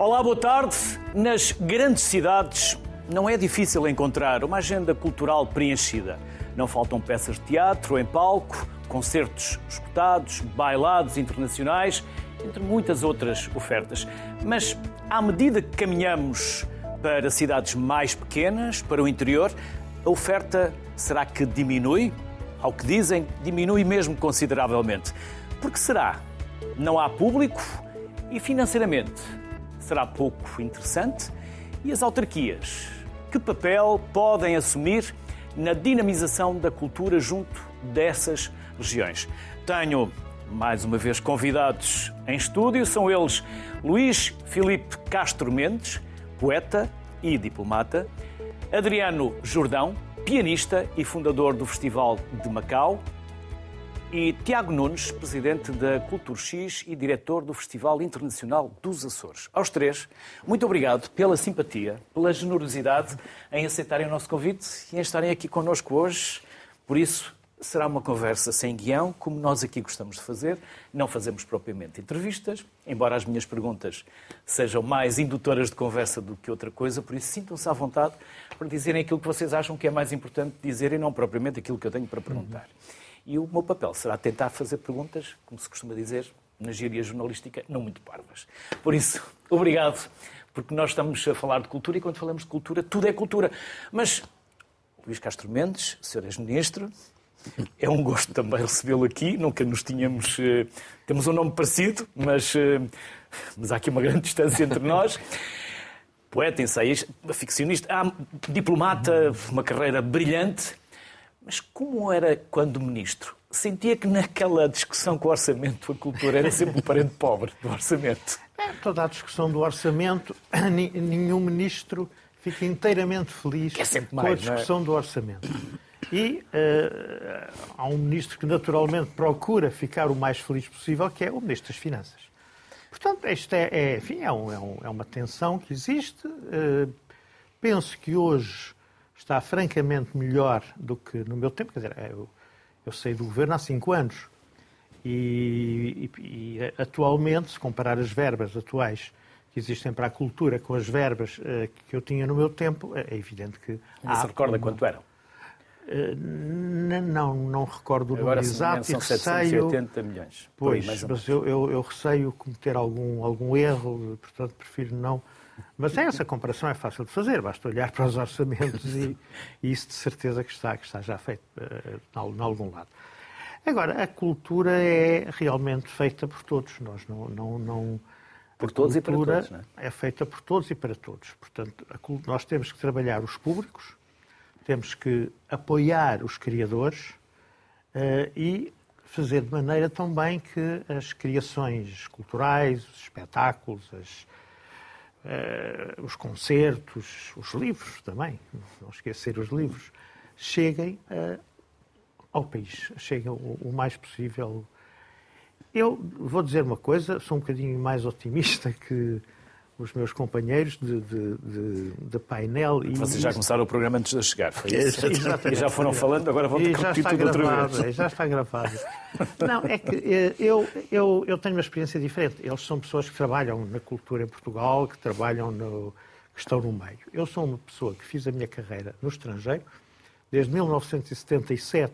Olá, boa tarde. Nas grandes cidades não é difícil encontrar uma agenda cultural preenchida. Não faltam peças de teatro em palco, concertos escutados, bailados internacionais, entre muitas outras ofertas. Mas à medida que caminhamos para cidades mais pequenas, para o interior, a oferta será que diminui? Ao que dizem, diminui mesmo consideravelmente. Por que será? Não há público e financeiramente será pouco interessante? E as autarquias? Que papel podem assumir na dinamização da cultura junto dessas regiões? Tenho mais uma vez convidados em estúdio, são eles Luís Filipe Castro Mendes, poeta e diplomata, Adriano Jordão, pianista e fundador do Festival de Macau, e Tiago Nunes, presidente da Cultura X e diretor do Festival Internacional dos Açores. Aos três, muito obrigado pela simpatia, pela generosidade em aceitarem o nosso convite e em estarem aqui connosco hoje. Por isso, será uma conversa sem guião, como nós aqui gostamos de fazer. Não fazemos propriamente entrevistas, embora as minhas perguntas sejam mais indutoras de conversa do que outra coisa, por isso sintam-se à vontade para dizerem aquilo que vocês acham que é mais importante dizer e não propriamente aquilo que eu tenho para perguntar. Uhum. E o meu papel será tentar fazer perguntas, como se costuma dizer na gíria jornalística, não muito parvas. Por isso, obrigado, porque nós estamos a falar de cultura e quando falamos de cultura, tudo é cultura. Mas, Luís Castro Mendes, Sr. Ex-Ministro, é um gosto também recebê-lo aqui. Nunca nos tínhamos. Uh, temos um nome parecido, mas, uh, mas há aqui uma grande distância entre nós. Poeta, ensaísta, ficcionista, ah, diplomata, uma carreira brilhante. Mas como era quando ministro? Sentia que naquela discussão com o orçamento a cultura era sempre o parente pobre do orçamento. É, toda a discussão do orçamento, nenhum ministro fica inteiramente feliz é mais, com a é? discussão é? do orçamento. E uh, há um ministro que naturalmente procura ficar o mais feliz possível, que é o ministro das Finanças. Portanto, isto é, é enfim, é, um, é, um, é, uma tensão que existe. Uh, penso que hoje está francamente melhor do que no meu tempo. Quer dizer, eu, eu saí do governo há cinco anos e, e, e, atualmente, se comparar as verbas atuais que existem para a cultura com as verbas uh, que eu tinha no meu tempo, é evidente que. Não se recorda uma... quanto eram? Uh, não, não recordo o número exato. São 780 milhões. Pois, mas eu, eu, eu, receio cometer algum, algum erro, portanto prefiro não mas essa comparação é fácil de fazer, basta olhar para os orçamentos e, e isso de certeza que está, que está já feito uh, em algum lado. Agora, a cultura é realmente feita por todos. Nós não. não, não por todos e para todos, não é? é feita por todos e para todos. Portanto, a, nós temos que trabalhar os públicos, temos que apoiar os criadores uh, e fazer de maneira também que as criações culturais, os espetáculos, as, uh, os concertos, os livros também, não esquecer os livros, cheguem uh, ao país, cheguem o, o, mais possível. Eu vou dizer uma coisa, sou um bocadinho mais otimista que os meus companheiros de, de, de, de painel. E Vocês já começaram o programa antes de chegar, foi isso? E já foram falando, agora vão ter que repetir tudo gravado, outra vez. Já está gravado. Não, é que eh, eu, eu, eu tenho uma experiência diferente. Eles são pessoas que trabalham na cultura em Portugal, que trabalham no, que estão no meio. Eu sou uma pessoa que fiz a minha carreira no estrangeiro, desde 1977,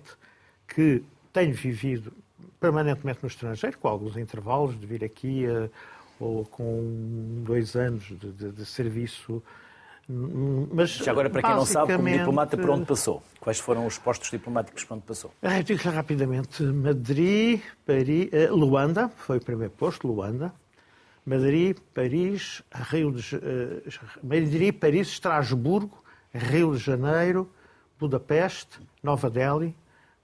que tenho vivido permanentemente no estrangeiro, com alguns intervalos de vir aqui a ou com dois anos de, de, de serviço. Mas, Já agora, para quem não sabe, como diplomata, por onde passou? Quais foram os postos diplomáticos por onde passou? Ah, eu digo rapidamente. Madrid, Paris, eh, Luanda, foi o primeiro posto, Luanda. Madrid, Paris, Rio de, uh, Madrid, Paris, Estrasburgo, Rio de Janeiro, Budapeste, Nova Delhi,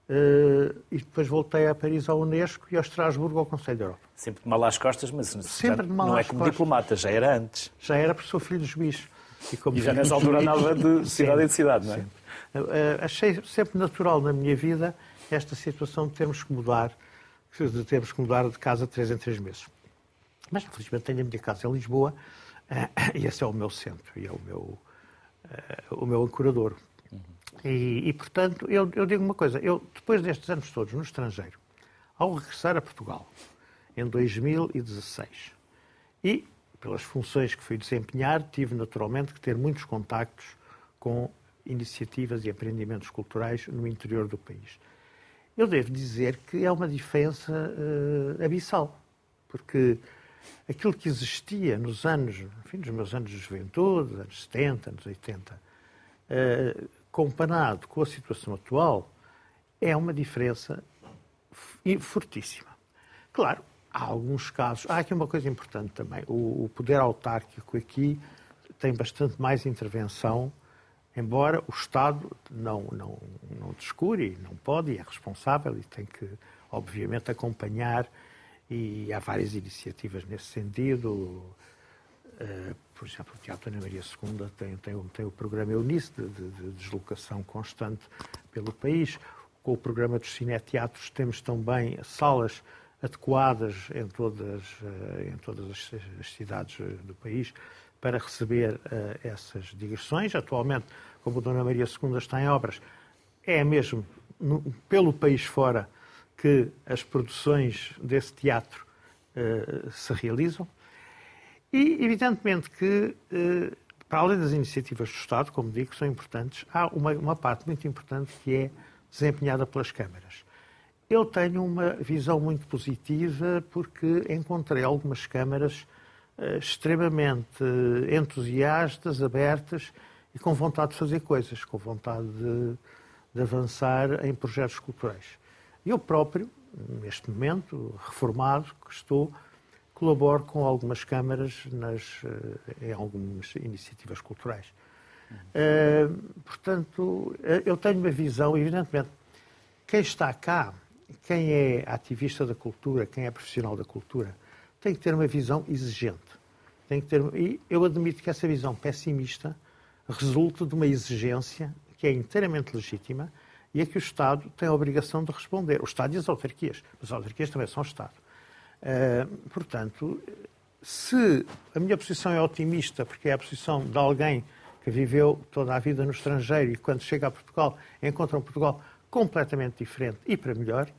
uh, e depois voltei a Paris ao Unesco e a Estrasburgo ao Conselho da Europa. Sempre de mal às costas, mas Sempre já, não é como costas. diplomata, já era antes. Já era porque sou filho dos bichos. E, como e já nessa altura andava de cidade em cidade, não é? Uh, achei sempre natural na minha vida esta situação de termos que mudar, de termos que mudar de casa de três em três meses. Mas, infelizmente, tenho a minha casa em Lisboa uh, e esse é o meu centro e é o meu, o meu ancorador. E, e, portanto, eu, eu digo uma coisa. Eu, depois destes anos todos no estrangeiro, ao regressar a Portugal, em 2016. E pelas funções que fui desempenhar, tive naturalmente que ter muitos contactos com iniciativas e empreendimentos culturais no interior do país. Eu devo dizer que é uma diferença uh, abissal, porque aquilo que existia nos anos, enfim, nos meus anos de juventude, anos 70, anos 80, uh, comparado com a situação atual, é uma diferença fortíssima. Claro, há alguns casos. Há aqui uma coisa importante também. O, o poder autárquico aqui tem bastante mais intervenção, embora o Estado não, não, não descure, não pode e é responsável e tem que, obviamente, acompanhar. E há várias iniciativas nesse sentido. Uh, por exemplo, o Teatro Ana Maria II tem, tem, tem o programa Eunice de, de, de deslocação constante pelo país. Com o programa dos cineteatros temos também salas adequadas em todas, eh, em todas as cidades eh, do país para receber uh, essas digressões. Atualmente, como Dona Maria II está em obras, é mesmo no, pelo país fora que as produções desse teatro se realizam. E, evidentemente, que, uh, para além das iniciativas do Estado, como digo, que são importantes, há uma, uma parte muito importante que é desempenhada pelas câmaras. Eu tenho uma visão muito positiva porque encontrei algumas câmaras uh, extremamente entusiastas, abertas e com vontade de fazer coisas, com vontade de, de avançar em projetos culturais. Eu próprio, neste momento, reformado, que estou, colaboro com algumas câmaras nas, eh, em algumas iniciativas culturais. Uh, portanto, eu tenho uma visão, evidentemente, quem está cá quem é ativista da cultura, quem é profissional da cultura, tem que ter uma visão exigente. Tem que ter, e eu admito que essa visão pessimista resulta de uma exigência que é inteiramente legítima e a que o Estado tem a obrigação de responder. O Estado e as autarquias, mas as autarquias também são Estado. Uh, portanto, se a minha posição é otimista, porque é a posição de alguém que viveu toda a vida no estrangeiro e quando chega a Portugal encontra um Portugal completamente diferente e para melhor,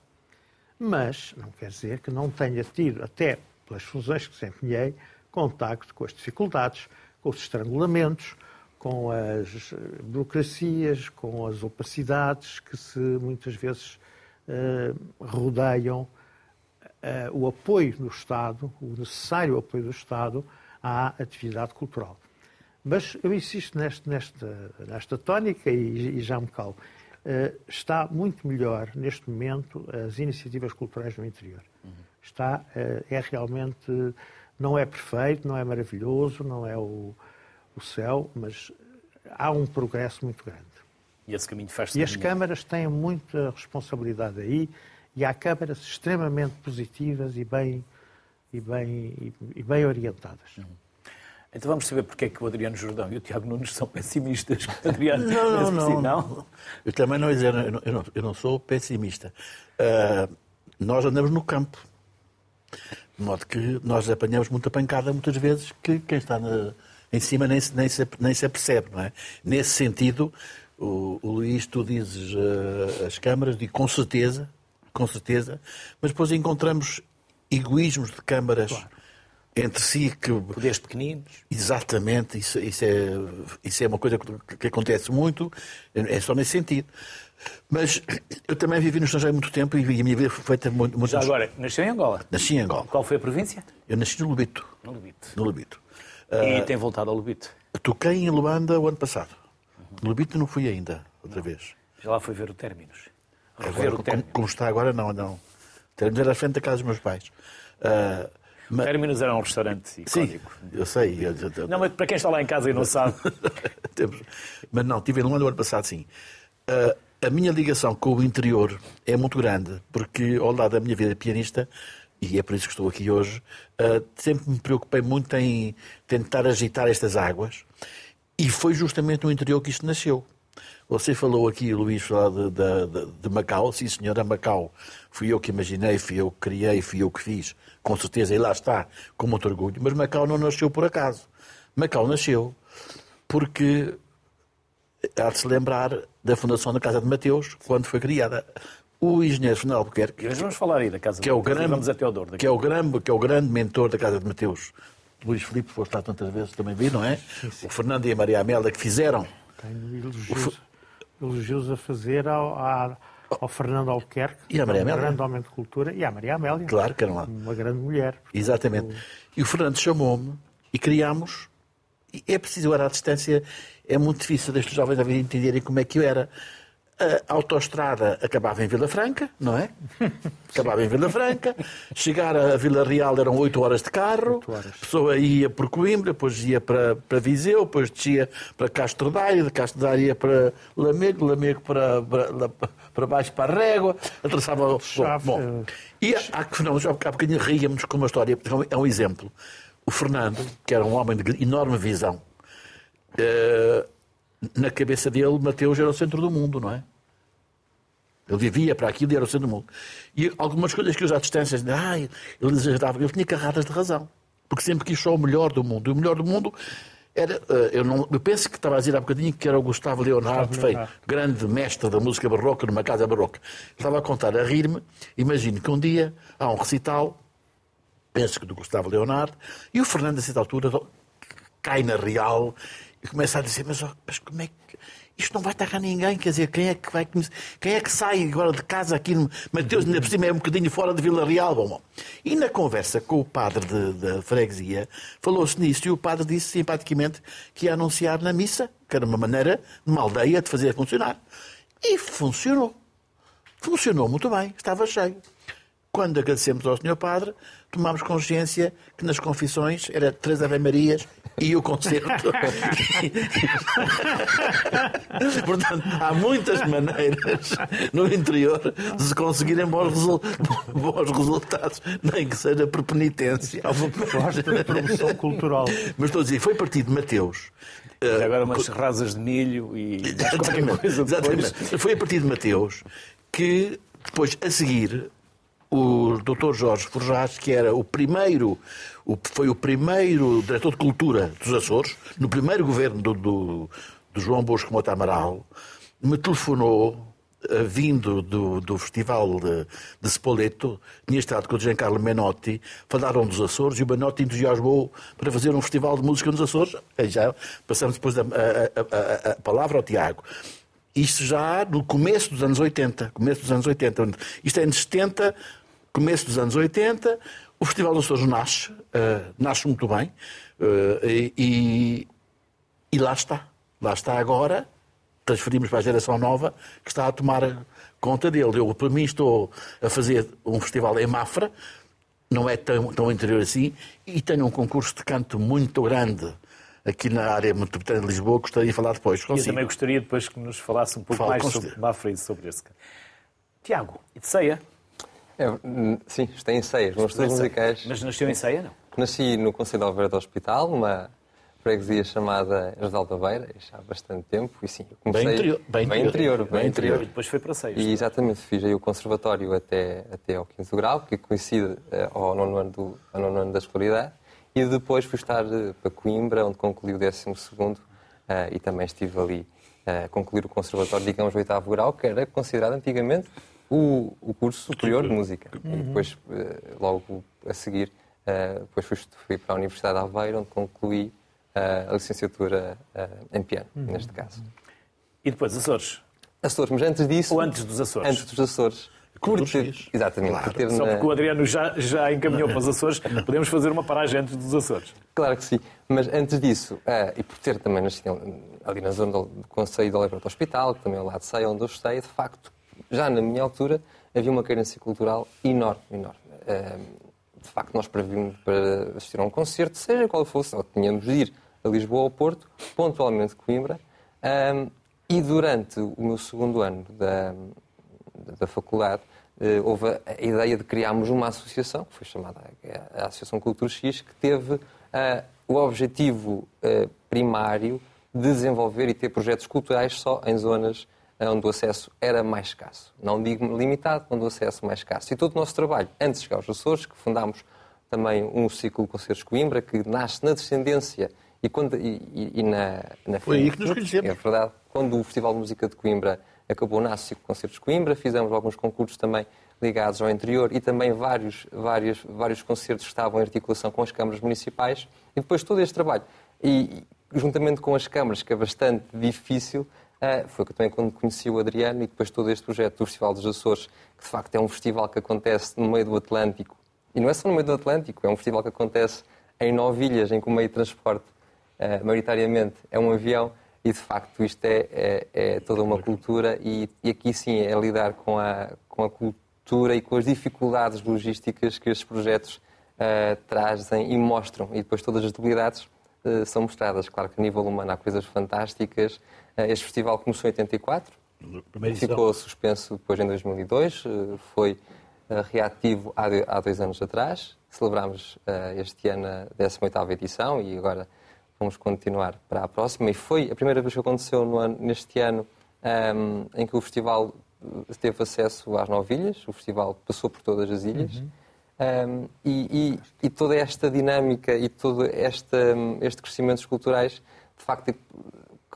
mas não quer dizer que não tenha tido, até pelas fusões que desempenhei, contacto com as dificuldades, com os estrangulamentos, com as burocracias, com as opacidades que se muitas vezes uh, rodeiam o apoio do Estado, o necessário apoio do Estado à atividade cultural. Mas eu insisto neste, nesta, nesta tónica e, e já me calo. Eh, está muito melhor neste momento as iniciativas culturais no interior. Está, eh, é realmente, não é perfeito, não é maravilhoso, não é o, o céu, mas há um progresso muito grande. E esse caminho faz-se E as câmaras têm muita responsabilidade aí, e há câmaras extremamente positivas e bem, e bem, e, bem orientadas. Uhum. Então vamos saber porque é que o Adriano Jordão e o Tiago Nunes são pessimistas. Adriano, não, não, não, não. Eu também não eu não, eu não sou pessimista. Uh, nós andamos no campo. De modo que nós apanhamos muita pancada muitas vezes que quem está na, em cima nem se, nem, se, nem se apercebe, não é? Nesse sentido, o, o Luís, tu dizes uh, as câmaras, e com certeza, com certeza, mas depois encontramos egoísmos de câmaras claro entre si que. Poderes pequeninos. Exatamente, isso, isso, é, isso é uma coisa que, que, acontece muito, é só nesse sentido. Mas eu também vivi no estrangeiro muito tempo e a minha vida foi feita muito. muito Já agora, nasceu em Angola? Nasci em Angola. Qual foi a província? Eu nasci no Lubito. No Lubito. No Lubito. E uh, tem voltado ao Lubito? Toquei em Luanda o ano passado. Uhum. No Lubito não fui ainda, outra não. vez. Já lá foi ver o Términos. Agora, o como, como, está agora, não, não. Términos era à frente da casa dos meus pais. Uh, mas... Terminus era um restaurante icónico. Sim, eu sei. Eu, eu, não, mas para quem está lá em casa e não sabe. mas não, estive em Luanda no ano passado, sim. Uh, a minha ligação com o interior é muito grande, porque ao lado da minha vida pianista, e é por isso que estou aqui hoje, uh, sempre me preocupei muito em tentar agitar estas águas, e foi justamente no interior que isto nasceu. Você falou aqui, Luís, falar de, de, de, Macau. Sim, senhora, Macau. Fui eu que imaginei, fui eu que criei, fui eu que fiz. Com certeza, e lá está, com muito orgulho. Mas Macau não nasceu por acaso. Macau nasceu porque há de se lembrar da fundação da Casa de Mateus, quando foi criada. O engenheiro Fernando Albuquerque... vamos falar aí da Casa que é o grande, vamos até ao Douro. Que é, o grande, que é o grande mentor da Casa de Mateus Luís Filipe, foste lá tantas vezes, também vi, não é? Sim, sim. O Fernando e a Maria Amélia que fizeram. Tenho elogios, elogios a fazer ao, ao Fernando Albuquerque, e a Maria um Amélia. grande homem de cultura, e à Maria Amélia. Claro que eram lá. Uma grande mulher. Portanto, Exatamente. E o Fernando chamou-me e criámos. E é preciso, agora à distância, é muito difícil destes jovens a entenderem como é que eu era. A autoestrada acabava em Vila Franca, não é? Acabava em Vila Franca. Chegar a Vila Real eram 8 horas de carro. horas. A pessoa ia por Coimbra, depois ia para, para Viseu, depois descia para Castro Daire, de Castro Daire ia para Lamego, Lamego para, para, para baixo para a Régua, atravessava... Chave. bom. E há, que não, já há bocadinho ríamos com uma história, é um exemplo. O Fernando, que era um homem de enorme visão, eh, na cabeça dele, Mateus era o centro do mundo, não é? Ele vivia para aquilo e era o centro do mundo. E algumas coisas que eu já à distância, ah, ele exagerava, ele tinha carradas de razão. Porque sempre quis só o melhor do mundo. E o melhor do mundo era. eh, Eu, não, eu penso que estava a dizer há bocadinho que era o Gustavo Leonardo, Gustavo foi Leonardo. grande mestre da música barroca numa casa barroca. Estava a contar, a rir-me. Imagino que um dia há um recital, penso que do Gustavo Leonardo, e o Fernando, a certa altura, cai na real e começa a dizer: Mas, mas como é que. Isto não vai estar a ninguém, quer dizer, quem é que vai quem é que sai agora de casa aqui no Mateus, ainda por cima é um bocadinho fora de Vila Real. Bom, bom. E na conversa com o padre da freguesia, falou-se nisso e o padre disse simpaticamente que ia anunciar na missa, que era uma maneira, numa aldeia, de fazer funcionar. E funcionou. Funcionou muito bem, estava cheio. Quando agradecemos ao Senhor Padre, tomámos consciência que nas confissões era três Ave Marias e o concerto. Portanto, há muitas maneiras no interior de se conseguirem bons, resul- bons resultados, nem que seja por penitência. Há uma proposta de promoção cultural. Mas estou a dizer, foi partido de Mateus. Agora umas rasas de milho e Exatamente, coisa depois. exatamente. Foi a partir de Mateus que, depois, a seguir, o Dr. Jorge Forjás, que era o primeiro, o- foi o primeiro diretor de cultura dos Açores, no primeiro governo do, do- do João Bosco Mota Amaral, me telefonou, eh, vindo do, do Festival de, de Spoleto, tinha estado com o Giancarlo Menotti, falaram dos Açores e o Menotti entusiasmou para fazer um festival de música nos Açores. Aí já passamos depois a, a- a- a- palavra ao Tiago. Isto já no começo dos anos 80. Começo dos anos 80. Isto é anos 70, começo dos anos 80. O Festival dos Açores nasce, eh, nasce muito bem. eh, e, e lá está. Lá está agora. Transferimos para a geração nova que está a tomar conta dele. Eu, para mim, estou a fazer um festival em Mafra, não é tão, tão interior assim, e tenho um concurso de canto muito grande aqui na área metropolitana de Lisboa. Gostaria de falar depois. E eu Consigo. também gostaria depois que nos falasse um pouco Fala, mais sobre. Mafra e sobre esse. Tiago, e de ceia? É, hum, sim, estou em nos estudos musicais. Mas nasceu em ceia, não? Nasci no Conselho de Alveira do Hospital, numa freguesia chamada As de Altaveira, já há bastante tempo. E sim, comecei... Bem interior, bem bem interior. interior. Bem Bem E interior. depois foi para ceias. E exatamente, fiz aí o conservatório até, até ao 15 grau, que coincide eh, ao nono ano, do, ao nono ano da escolaridade. E depois fui estar eh, para Coimbra, onde concluí o 12 eh, e também estive ali a concluir o conservatório, digamos, o oitavo grau, que era considerado antigamente o, o curso superior de música. E depois, eh, logo a seguir, eh, depois fui, fui para a Universidade de Aveiro, onde concluí eh, a licenciatura em piano, neste caso. E depois Açores? Açores, mas antes disso... Ou antes dos Açores? Antes dos Açores. Por ter, X. exatamente. Claro. Por ter Só porque o Adriano já, já encaminhou para os Açores, podemos fazer uma paragem antes dos Açores. Claro que sim. Mas antes disso, ah, e por ter também nascido ali na zona do do Conselho de Oliveira do Hospital, que também é ao lado de Ceia, onde eu estei, de facto, já na minha altura, havia uma carência cultural enorme, enorme. Ah, de facto, nós prevíamos para assistir a um concerto, seja qual fosse, ou tínhamos de ir a Lisboa ou Porto, pontualmente Coimbra, Ah, e durante o meu segundo ano da, da faculdade, eh, houve a ideia de criarmos uma associação, que foi chamada a Associação Cultura X, que teve ah, o objetivo eh, primário de desenvolver e ter projetos culturais só em zonas ah, onde o acesso era mais escasso. Não digo limitado, onde o acesso mais escasso. E todo o nosso trabalho, antes de chegar aos Açores, que fundámos também um ciclo de concertos de Coimbra, que nasce na descendência e, quando, e, e- na, na Foi aí que nos conhecemos. É verdade. Quando o Festival de Música de Coimbra acabou nasce com concertos de Coimbra, fizemos alguns concursos também ligados ao interior e também vários, vários, vários concertos que estavam em articulação com as câmaras municipais. E depois todo este trabalho, e juntamente com as câmaras, que é bastante difícil, uh, foi também quando conheci o Adriano e depois todo este projeto do Festival dos Açores, que de facto é um festival que acontece no meio do Atlântico. E não é só no meio do Atlântico, é um festival que acontece em nove ilhas, em que o meio de transporte, uh, maioritariamente, é um avião. E de facto isto é, é, é toda uma cultura e, e, aqui sim é lidar com a, com a cultura e com as dificuldades logísticas que estes projetos uh, trazem e mostram. E depois todas as debilidades uh, são mostradas. Claro que a nível humano há coisas fantásticas. Uh, este festival começou em 84, ficou suspenso depois em 2002, foi reativo há, dois anos atrás. Celebramos este ano a 18ª edição e agora vamos continuar para a próxima. E foi a primeira vez que aconteceu no ano, neste ano um, em que o festival teve acesso às nove ilhas, o festival passou por todas as ilhas. Uhum. Um, e, e, e, toda esta dinâmica e todo este, este crescimento culturais, de facto,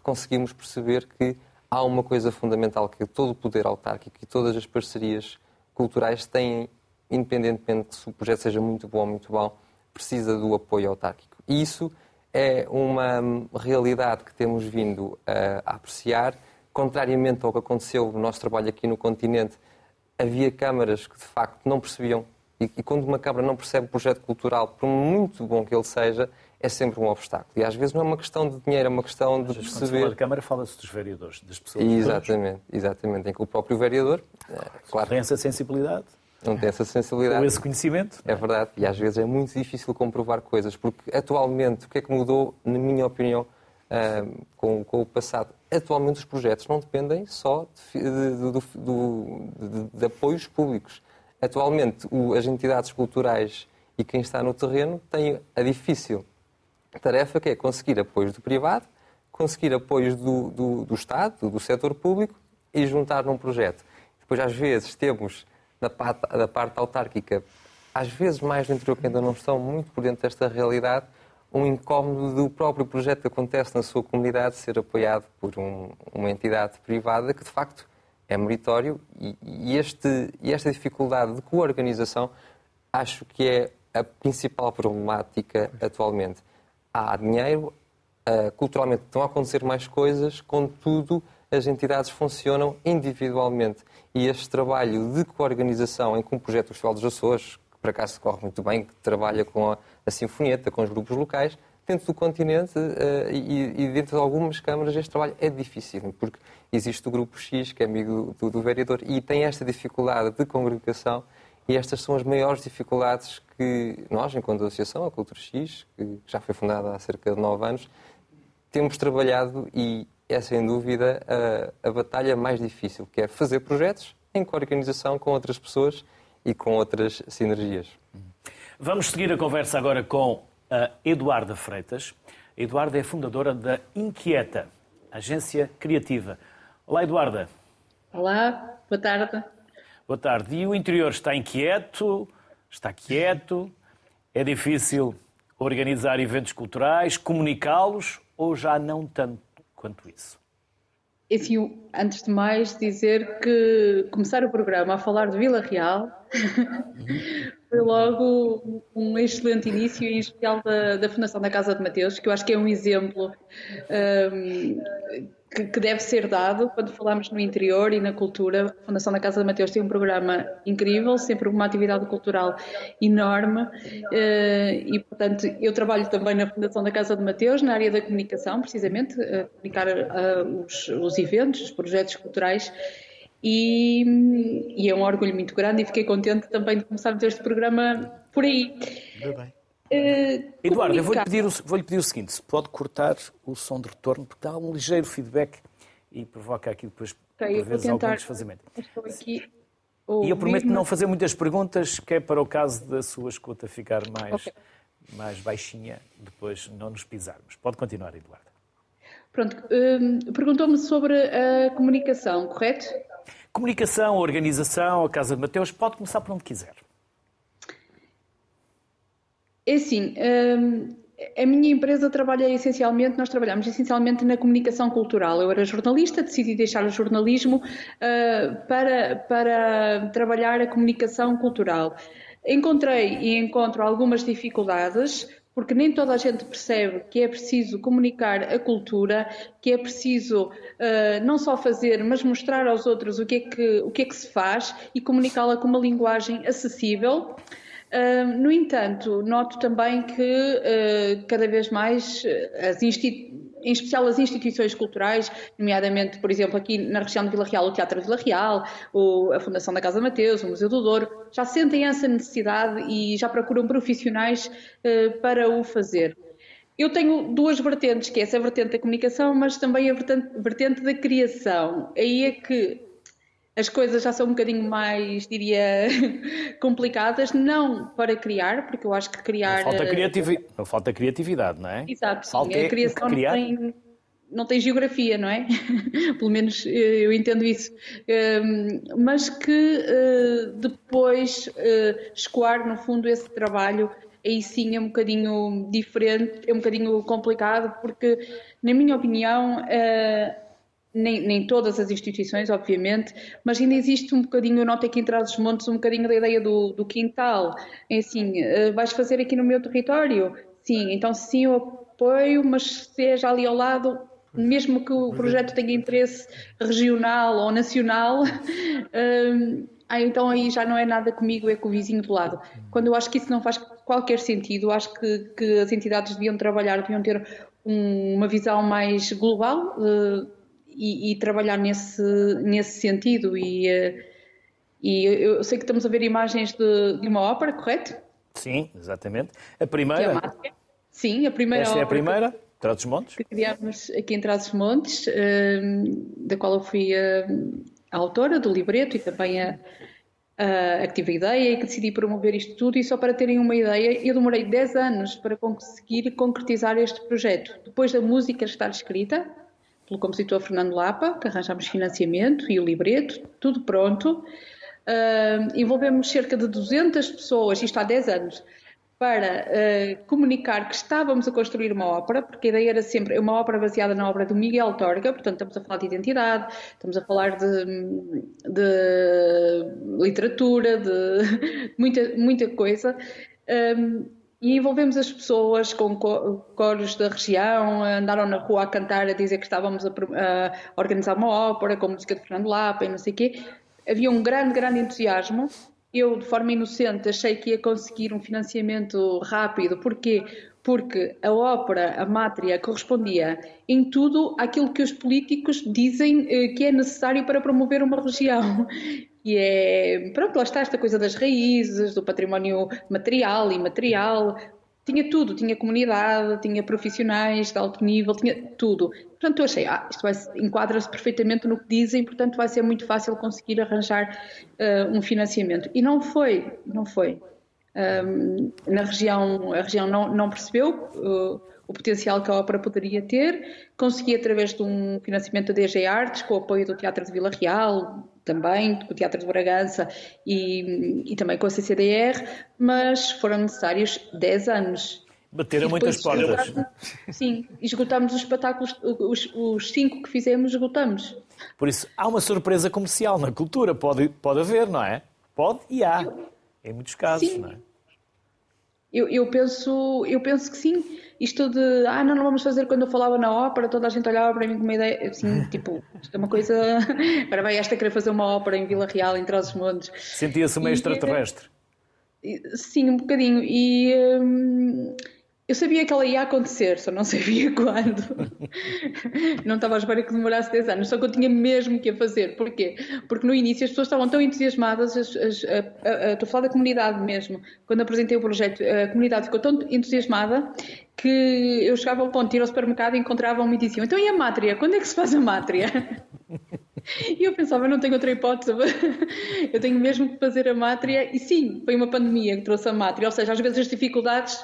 conseguimos perceber que há uma coisa fundamental que todo o poder autárquico e todas as parcerias culturais têm, independentemente se o projeto seja muito bom ou muito mau, precisa do apoio autárquico. E isso é uma realidade que temos vindo a, apreciar. Contrariamente ao que aconteceu no nosso trabalho aqui no continente, havia câmaras que de facto não percebiam. E, e quando uma Câmara não percebe o projeto cultural, por muito bom que ele seja, é sempre um obstáculo. E às vezes não é uma questão de dinheiro, é uma questão de perceber. Quando se fala de Câmara, fala-se dos vereadores, das pessoas. Exatamente, exatamente. Em que o próprio vereador. É, claro. Tem essa sensibilidade não tem essa sensibilidade. Ou esse conhecimento. É verdade. E às vezes é muito difícil comprovar coisas, porque atualmente, o que é que mudou, na minha opinião, uh, com, com, o passado? Atualmente os projetos não dependem só de, de, de, de apoios públicos. Atualmente, o, as entidades culturais e quem está no terreno têm a difícil tarefa que é conseguir apoios do privado, conseguir apoios do, do, do Estado, do setor público e juntar num projeto. Depois, às vezes, temos da parte, da parte autárquica, às vezes mais do interior que ainda não estão muito por dentro desta realidade, um incómodo do próprio projeto que acontece na sua comunidade ser apoiado por um, uma entidade privada que de facto é meritório e, e, este, e esta dificuldade de coorganização acho que é a principal problemática atualmente. Há dinheiro, uh, culturalmente estão a acontecer mais coisas, contudo as entidades funcionam individualmente. E este trabalho de coorganização em que um projeto do Festival dos Açores, que por acaso corre muito bem, que trabalha com a, a Sinfonieta, com os grupos locais, dentro do continente uh, e, e, dentro de algumas câmaras este trabalho é difícil, porque existe o grupo X, que é amigo do, do, vereador, e tem esta dificuldade de congregação e estas são as maiores dificuldades que nós, enquanto associação, a Cultura X, que já foi fundada há cerca de nove anos, temos trabalhado e é sem dúvida a, a batalha mais difícil, que é fazer projetos em coorganização com outras pessoas e com outras sinergias. Vamos seguir a conversa agora com a Eduarda Freitas. A Eduarda é fundadora da Inquieta, agência criativa. Olá, Eduarda. Olá, boa tarde. Boa tarde. E o interior está inquieto? Está quieto? É difícil organizar eventos culturais, comunicá-los ou já não tanto? quanto isso? Assim, antes de mais, dizer que começar o programa a falar de Vila Real foi logo um excelente início, em especial da, da Fundação da Casa de Mateus, que eu acho que é um exemplo um, que, que, deve ser dado quando falamos no interior e na cultura. A Fundação da Casa de Mateus tem um programa incrível, sempre uma atividade cultural enorme eh, e, portanto, eu trabalho também na Fundação da Casa de Mateus, na área da comunicação, precisamente, comunicar os, os eventos, os projetos culturais. E, e, é um orgulho muito grande e fiquei contente também de começarmos este programa por aí. Muito bem. Uh, Eduardo, eu vou-lhe pedir, vou pedir, o seguinte: se pode cortar o som de retorno, porque dá um ligeiro feedback e provoca aqui depois, okay, por vezes, algum desfazimento. E eu prometo não fazer muitas perguntas, que é para o caso da sua escuta ficar mais, okay. mais baixinha, depois não nos pisarmos. Pode continuar, Eduardo. Pronto, uh, perguntou-me sobre a comunicação, correto? Comunicação, organização, a Casa de Mateus, pode começar por onde quiser. É assim, hum, a minha empresa trabalha essencialmente, nós trabalhamos essencialmente na comunicação cultural. Eu era jornalista, decidi deixar o jornalismo uh, para, para trabalhar a comunicação cultural. Encontrei e encontro algumas dificuldades, porque nem toda a gente percebe que é preciso comunicar a cultura, que é preciso uh, não só fazer, mas mostrar aos outros o que é que, o que, é que se faz e comunicá-la com uma linguagem acessível. Uh, no entanto, noto também que uh, cada vez mais as instituições em especial as instituições culturais, nomeadamente, por exemplo, aqui na região de Vila Real, o Teatro Vila Real, o, a Fundação da Casa Mateus, o Museu do Douro, já sentem essa necessidade e já procuram profissionais eh, para o fazer. Eu tenho duas vertentes, que é essa vertente da comunicação, mas também a vertente, vertente da criação. Aí é que as coisas já são um bocadinho mais, diria, complicadas, não para criar, porque eu acho que criar. Não falta, eh, criativi... falta criatividade, não é? Exato, falta sim. a criação criar... não tem, não tem geografia, não é? Pelo menos eh, eu entendo isso. Ehm, mas que eh, depois escoar, no fundo, esse trabalho aí sim é um bocadinho diferente, é um bocadinho complicado, porque, na minha opinião, nem, nem, todas as instituições, obviamente, mas ainda existe um bocadinho, eu noto aqui em trás dos montes, um bocadinho da ideia do, do quintal. É assim, uh, vais fazer aqui no meu território? Sim, então sim, eu apoio, mas seja ali ao lado, mesmo que o projeto tenha interesse regional ou nacional, uh, ah, então aí já não é nada comigo, é com o vizinho do lado. Quando eu acho que isso não faz qualquer sentido, acho que, que as entidades deviam trabalhar, deviam ter um, uma visão mais global. Uh, e, e, trabalhar nesse, nesse sentido. E, eh, e eu sei que estamos a ver imagens de, de uma ópera, correto? Sim, exatamente. A primeira. É Sim, a primeira Esta é a primeira, Trás-os-Montes? Que criámos aqui em Trás-os-Montes, eh, da qual eu fui a, a, autora do libreto e também a, a, que tive a ideia e que decidi promover isto tudo. E só para terem uma ideia, eu demorei 10 anos para conseguir concretizar este projeto. Depois da música estar escrita, pelo compositor Fernando Lapa, que arranjámos financiamento e o libreto, tudo pronto. Uh, envolvemos cerca de 200 pessoas, isto há 10 anos, para uh, comunicar que estávamos a construir uma ópera, porque a ideia era sempre uma ópera baseada na obra do Miguel Torga, portanto estamos a falar de identidade, estamos a falar de, de literatura, de muita, muita coisa. E envolvemos as pessoas com coros da região, andaram na rua a cantar, a dizer que estávamos a, a organizar uma ópera com música de Fernando Lapa e não sei o quê. Havia um grande, grande entusiasmo. Eu, de forma inocente, achei que ia conseguir um financiamento rápido. Porquê? Porque a ópera, a mátria, correspondia em tudo àquilo que os políticos dizem eh, que é necessário para promover uma região que é, pronto, lá está esta coisa das raízes, do património material e imaterial, tinha tudo, tinha comunidade, tinha profissionais de alto nível, tinha tudo. Portanto, eu achei, ah, isto enquadra-se perfeitamente no que dizem, portanto vai ser muito fácil conseguir arranjar uh, um financiamento. E não foi, não foi. Um, na região, a região não, não percebeu uh, o potencial que a ópera poderia ter, consegui através de um financiamento da DG Artes, com o apoio do Teatro de Vila Real, também, com o Teatro de Bragança e, e também com a CCDR, mas foram necessários 10 anos. Bateram muitas portas. Sim, esgotámos os espetáculos, os, os cinco que fizemos, esgotamos. Por isso, há uma surpresa comercial na cultura, pode, pode haver, não é? Pode e há, em muitos casos, sim. não é? Eu, eu, penso, eu penso que sim isto de, ah, não, não vamos fazer quando eu falava na ópera, toda a gente olhava para mim com uma ideia, assim, tipo, isto é uma coisa, agora vai esta querer fazer uma ópera em Vila Real, em Trás-os-Montes. Sentia-se meio extraterrestre. Sim, um bocadinho, e... Hum, eu sabia que ela ia acontecer, só não sabia quando. não estava à espera que demorasse 10 anos, só que eu tinha mesmo que a fazer. Porquê? Porque no início as pessoas estavam tão entusiasmadas, as, as, a, a, a, estou a falar da comunidade mesmo. Quando apresentei o projeto, a comunidade ficou tão entusiasmada que eu chegava ao ponto de ir ao supermercado e encontravam-me e diziam: Então e a mátria? Quando é que se faz a mátria? E eu pensava, não tenho outra hipótese, eu tenho mesmo que fazer a mátria. E sim, foi uma pandemia que trouxe a mátria, ou seja, às vezes as dificuldades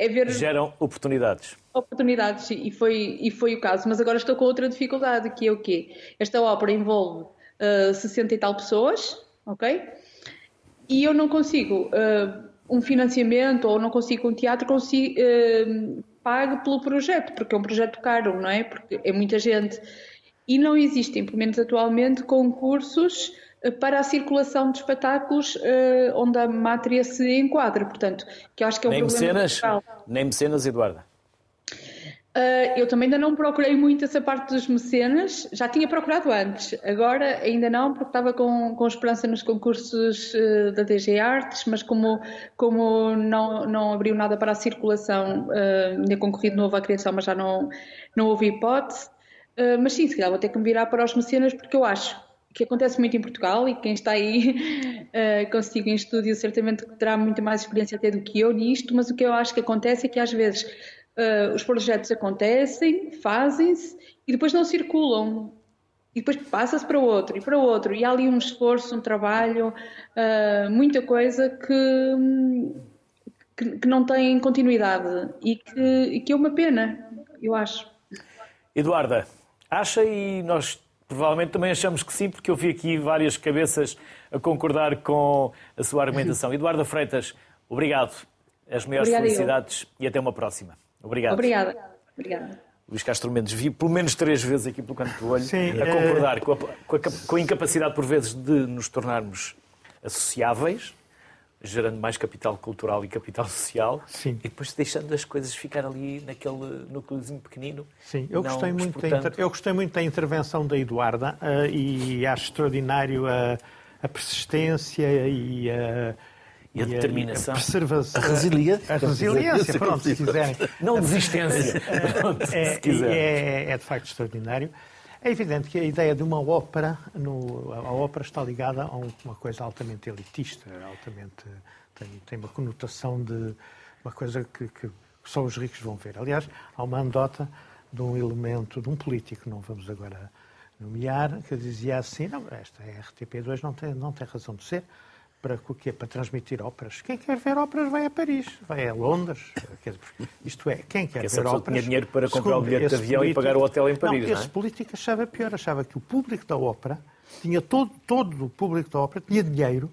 é ver. Geram oportunidades. Oportunidades, e foi, e foi o caso. Mas agora estou com outra dificuldade, que é o quê? Esta ópera envolve uh, 60 e tal pessoas, ok? E eu não consigo uh, um financiamento ou não consigo um teatro, consigo, uh, pague pelo projeto, porque é um projeto caro, não é? Porque é muita gente. E não existem, pelo menos atualmente, concursos eh, para a circulação de espetáculos uh, onde a mátria se enquadra. Portanto, que acho que é um nem problema. Mecenas, nem mecenas, Eduarda. Uh, eu também ainda não procurei muito essa parte dos mecenas, já tinha procurado antes, agora ainda não, porque estava com, com esperança nos concursos uh, da DG Artes, mas como, como não, não abriu nada para a circulação, uh, ainda concorri de novo à criação, mas já não, não houve hipótese. mas sim, se calhar vou ter que me virar para os mecenas, porque eu acho que acontece muito em Portugal e quem está aí consigo em estúdio certamente terá muito mais experiência até do que eu nisto, mas o que eu acho que acontece é que às vezes uh, os projetos acontecem, fazem-se e depois não circulam. E depois passa-se para outro e para outro. E há ali um esforço, um trabalho, uh, muita coisa que, que, que, não tem continuidade e que, que é uma pena, eu acho. Eduarda, acha e nós provavelmente também achamos que sim, porque eu vi aqui várias cabeças a concordar com a sua argumentação. Eduarda Freitas, obrigado. As maiores Obrigada felicidades eu. e até uma próxima. Obrigado. Obrigada. Obrigada. Luís Castro Mendes, vi pelo menos três vezes aqui pelo canto do olho Sim, a concordar é... com, a, com, a, com, a, incapacidade, por vezes, de nos tornarmos associáveis, gerando mais capital cultural e capital social, Sim. e depois deixando as coisas ficar ali naquele núcleozinho pequenino. Sim, eu gostei, muito da, inter... eu gostei muito da intervenção da Eduarda uh, e acho extraordinário a, a persistência e a e a determinação. A, preservação. A resiliência. A resiliência, pronto, se quiserem. Não desistência. É, se quiser. É, é, de facto extraordinário. É evidente que a ideia de uma ópera, no, a ópera está ligada a uma coisa altamente elitista, altamente tem, tem uma conotação de uma coisa que, que só os ricos vão ver. Aliás, há uma anedota de um elemento, de um político, não vamos agora nomear, que dizia assim, não, esta RTP2 não tem, não tem razão de ser, para o quê? Para transmitir óperas. Quem quer ver óperas vai a Paris, vai a Londres. Isto é, quem quer ver óperas... tinha dinheiro para comprar o bilhete de avião político, e pagar o hotel em Paris, não, não é? esse político achava pior, achava que o público da ópera, tinha todo, todo o público da ópera, tinha dinheiro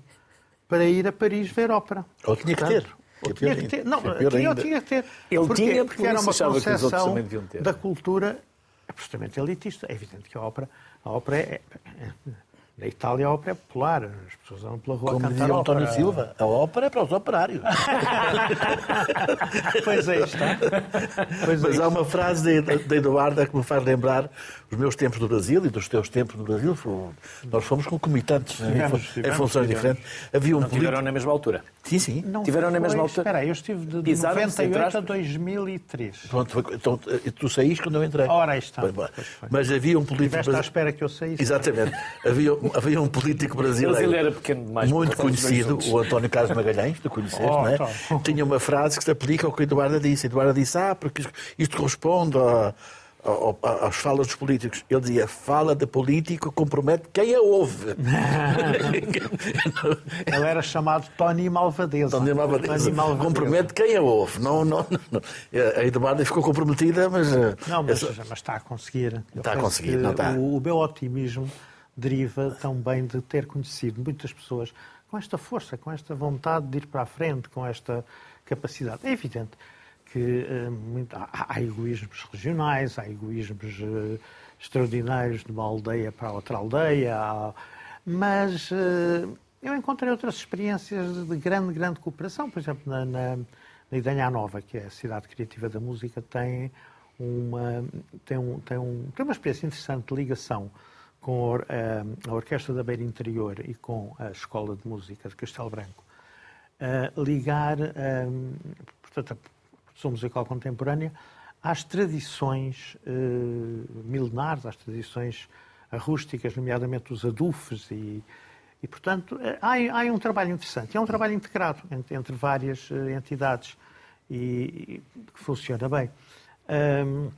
para ir a Paris ver ópera. Ou tinha que ter. Ou tinha que ter. Não, tinha, tinha que ter. Ele porque, tinha porque era uma concepção da cultura absolutamente elitista. É evidente que a ópera, a ópera é, é na Itália a ópera é popular, as pessoas vão pela rua Como a cantar dizia António ópera. Silva, a ópera é para os operários. pois é, está. Pois Mas é há uma frase da Eduarda que me faz lembrar os meus tempos no Brasil e dos teus tempos no Brasil. Nós fomos concomitantes tivemos, em funções diferentes. Havia um Não tiveram na mesma altura? Sim, sim. Não tiveram na mesma altura? Espera aí, eu estive de, de 98 a 2003. Pronto, então tu saíste quando eu entrei. Ora, aí está. Mas havia um político... Estiveste à espera que eu saísse. Exatamente. havia, havia um político brasileiro era pequeno demais, muito conhecido, o António Carlos Magalhães, tu conheceste, oh, não é? Tá. Tinha uma frase que se aplica ao que a Eduarda disse. A Eduarda disse, ah, porque isto corresponde a às falas dos políticos. Ele dizia: fala de político compromete quem a ouve. Ele era chamado Tony Malvadeza. Tony Malvadeza. Tony Malvadeza. Compromete quem a ouve. Não, não, não. A Eduarda ficou comprometida, mas. Eh, não, mas, essa... mas está a conseguir. Eu está a conseguir, não está. O, o meu otimismo deriva também de ter conhecido muitas pessoas com esta força, com esta vontade de ir para a frente, com esta capacidade. É evidente que uh, muito, há, há, egoísmos regionais, há egoísmos uh, extraordinários de uma aldeia para outra aldeia, há, mas uh, eu encontrei outras experiências de grande, grande cooperação. Por exemplo, na, na, na Idanha Nova, que é a cidade criativa da música, tem uma, tem, um, tem, um, tem uma experiência interessante de ligação com a, a Orquestra da Beira Interior e com a Escola de Música de Castelo Branco. ligar, portanto, produção musical contemporânea às tradições eh, milenares, às tradições rústicas, nomeadamente os adufes e, e portanto, eh, há, há, um trabalho interessante. É um trabalho integrado entre, entre várias eh, entidades e, que funciona bem. Um,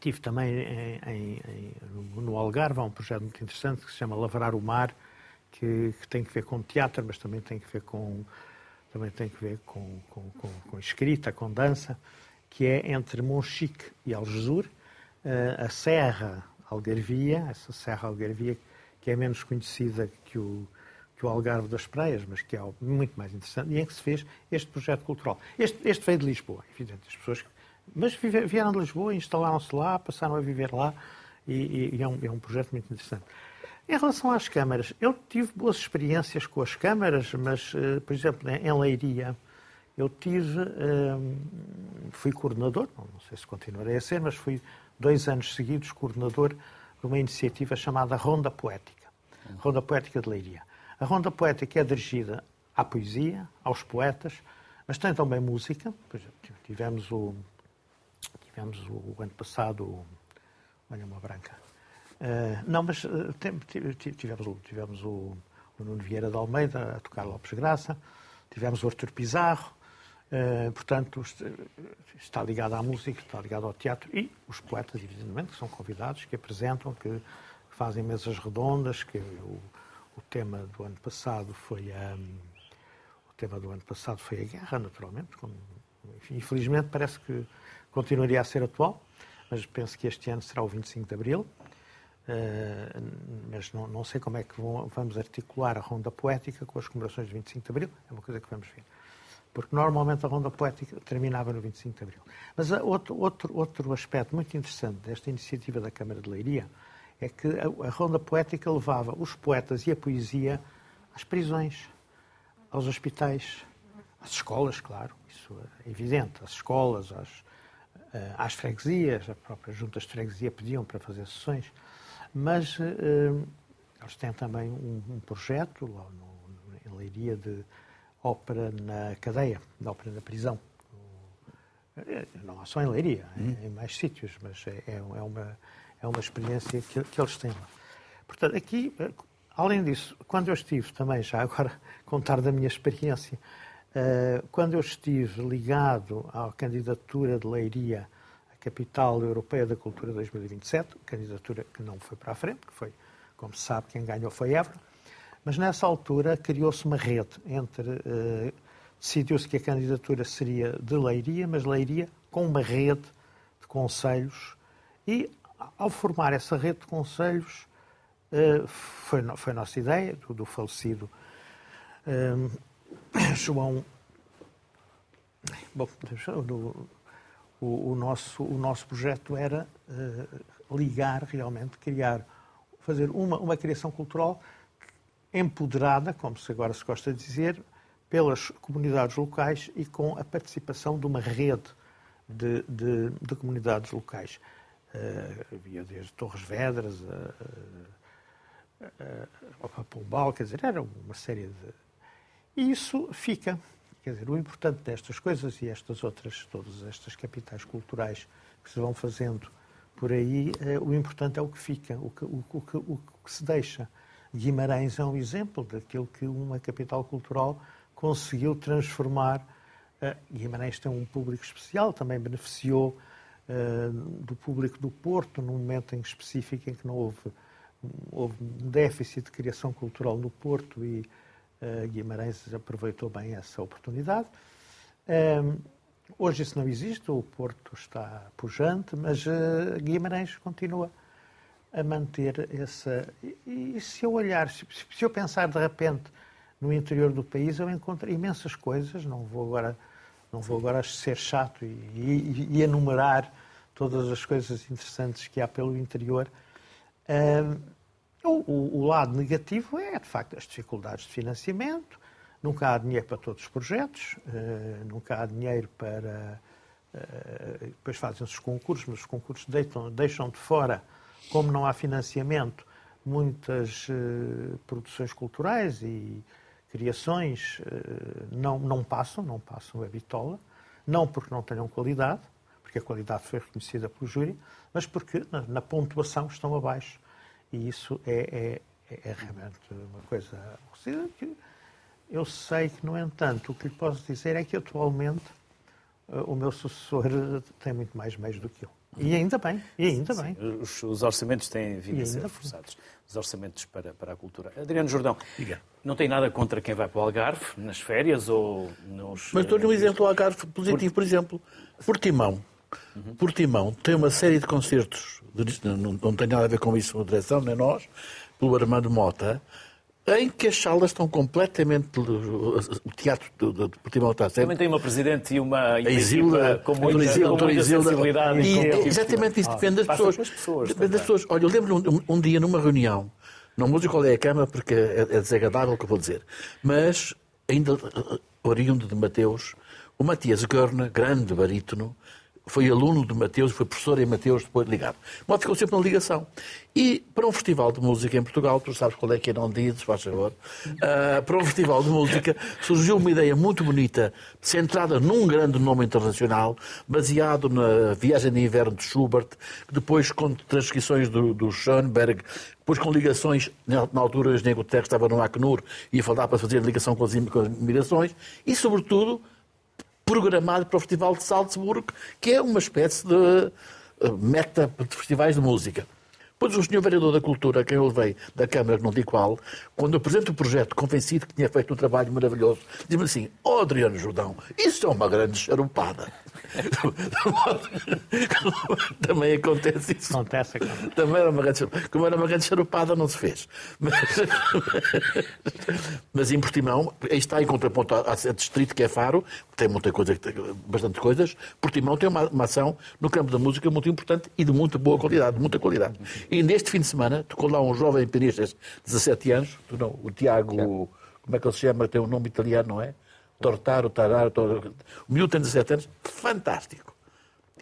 tive também em, em, no Algarve há um projeto muito interessante que se chama Lavrar o Mar, que, que tem que ver com teatro, mas também tem que ver com também tem que ver com, com, com, com escrita, com dança, que é entre Monchique e Algesur, eh, a Serra Algarvia, essa Serra Algarvia que é menos conhecida que o, que do Algarve das Praias, mas que é muito mais interessante, e em que se fez este projeto cultural. Este, este veio de Lisboa, evidente, as pessoas, mas vieram de Lisboa, instalaram-se lá, passaram a viver lá, e, e é, um, é um projeto muito interessante. Em relação às câmaras, eu tive boas experiências com as câmaras, mas, eh, por exemplo, em Leiria, eu tive, eh, fui coordenador, não sei se continuarei a ser, mas fui dois anos seguidos coordenador de uma iniciativa chamada Ronda Poética, Ronda Poética de Leiria. A Ronda Poética é dirigida à poesia, aos poetas, mas tem também música. Tivemos o, tivemos o ano passado, olha uma branca, não, mas uh, tivemos, tivemos o, o, Nuno Vieira de Almeida a tocar Lopes Graça, tivemos o Artur Pizarro, uh, portanto, está ligado à música, está ligado ao teatro e os poetas, evidentemente, que são convidados, que apresentam, que fazem mesas redondas, que o, o tema do ano passado foi a, o tema do ano passado foi a guerra, naturalmente, como, enfim, infelizmente parece que continuaria a ser atual, mas penso que este ano será o 25 de Abril, mas não, não, sei como é que vão, vamos articular a ronda poética com as comemorações de 25 de Abril, é uma coisa que vamos ver. Porque normalmente a ronda poética terminava no 25 de Abril. Mas outro, outro, outro aspecto muito interessante desta iniciativa da Câmara de Leiria é que a, a ronda poética levava os poetas e a poesia às prisões, aos hospitais, às escolas, claro, isso é evidente, às escolas, às, eh, às freguesias, as próprias juntas de freguesia pediam para fazer sessões. Mas uh, eles têm também um, um projeto lá no, em Leiria de ópera na cadeia, de ópera na prisão. Eh, não há só em Leiria, hum. em mais sítios, mas é, é, é, uma, é uma experiência que, que eles têm lá. Portanto, aqui, além disso, quando eu estive também, já agora contar da minha experiência, quando eu estive ligado à candidatura de Leiria Capital Europeia da Cultura 2027, candidatura que não foi para a frente, que foi, como se sabe, quem ganhou foi Évora, mas nessa altura criou-se uma rede entre. Uh, Decidiu-se que a candidatura seria de Leiria, mas Leiria com uma rede de conselhos e, ao formar essa rede de conselhos, uh, foi, foi nossa ideia, do, do falecido uh, João. Bom, do, o, o, nosso, o nosso projeto era uh, ligar realmente, criar, fazer uma, uma criação cultural empoderada, como se agora se gosta de dizer, pelas comunidades locais e com a participação de uma rede de, de, de comunidades locais. Uh, havia desde Torres Vedras a, a, Pombal, quer dizer, era uma série de. E isso fica. Quer dizer, o importante destas coisas e estas outras, todas estas capitais culturais que se vão fazendo por aí, eh, o importante é o que fica, o que, o, o, o que se deixa. Guimarães é um exemplo daquilo que uma capital cultural conseguiu transformar. Eh, Guimarães tem um público especial, também beneficiou eh, do público do Porto, num momento em específico em que não houve, houve um déficit de criação cultural no Porto e Guimarães aproveitou bem essa oportunidade. Uh, hoje isso não existe, o Porto está pujante, mas uh, Guimarães continua a manter essa. E, e se eu olhar, se, se, eu pensar de repente no interior do país, eu encontro imensas coisas. Não vou agora, não vou agora ser chato e, e, e enumerar todas as coisas interessantes que há pelo interior. Uh, o, o, lado negativo é, de facto, as dificuldades de financiamento. Nunca há dinheiro para todos os projetos, uh, nunca há dinheiro para. Uh, depois fazem-se os concursos, mas os concursos deixam, deixam de fora, como não há financiamento, muitas uh, produções culturais e criações não, não passam, não passam a bitola, não porque não tenham qualidade, porque a qualidade foi reconhecida pelo júri, mas porque na, na pontuação estão abaixo e isso é, é, é realmente uma coisa que eu sei que, no entanto, o que lhe posso dizer é que atualmente eh, o meu sucessor tem muito mais meios do que eu. E ainda bem, e ainda Sim, bem. Os, os, orçamentos têm vindo a ser reforçados. Os orçamentos para, para a cultura. Adriano Jordão, Diga. não tem nada contra quem vai para o Algarve, nas férias ou nos... Mas dou-lhe um exemplo do Algarve positivo, por, por exemplo. Portimão. Uhum. Portimão tem uma série de concertos não, não tem nada a ver com isso a direção, nem nós, pelo Armando Mota, em que as salas estão completamente. O teatro do, do Portimão está sempre. Também tem uma presidente e uma, e a Isilda, com muita, Isilda, com muita Isilda, sensibilidade. e, e, é exatamente isso, depende das passa pessoas. pessoas Depende das pessoas. Olha, eu lembro um, um dia numa reunião, não vou dizer qual é a Câmara porque é, é desagradável o que eu vou dizer, mas ainda uh, oriundo de Mateus, o Matias Görner, grande barítono, foi aluno de Mateus, foi professor em Mateus, depois ligado. De modo ficou sempre na ligação. E para um festival de música em Portugal, tu sabes qual é que é, não dizes, faz favor, ah, para um festival de música surgiu uma ideia muito bonita, centrada num grande nome internacional, baseado na Viagem de Inverno de Schubert, depois com transcrições do, do Schoenberg, depois com ligações, na, altura o Engenheiro Guterres estava no Acnur, ia falar para fazer ligação com as, com as migrações, e sobretudo programado para o Festival de Salzburgo, que é uma espécie de eh, meta de festivais de música. Pois o senhor vereador da Cultura, a quem eu levei da Câmara, não digo qual, quando apresento o projeto, convencido que tinha feito um trabalho maravilhoso, diz-me assim, ó Adriano Jordão, isso é uma grande charupada. Também acontece isso. Acontece, acontece. Também era uma grande charupada. Como era uma grande charupada, não se fez. Mas, mas em Portimão, aí está em contraponto à à distrito que é Faro, que tem muita coisa, bastante coisas. Portimão tem uma, uma ação no campo da música muito importante e de muita boa qualidade, de muita qualidade. E neste fim de semana, tocou lá um jovem pianista de 17 anos, não, o Tiago, como é que ele se chama? Tem um nome italiano, não é? Tortaro, Tararo, Tor- o miúdo tem 17 anos, fantástico.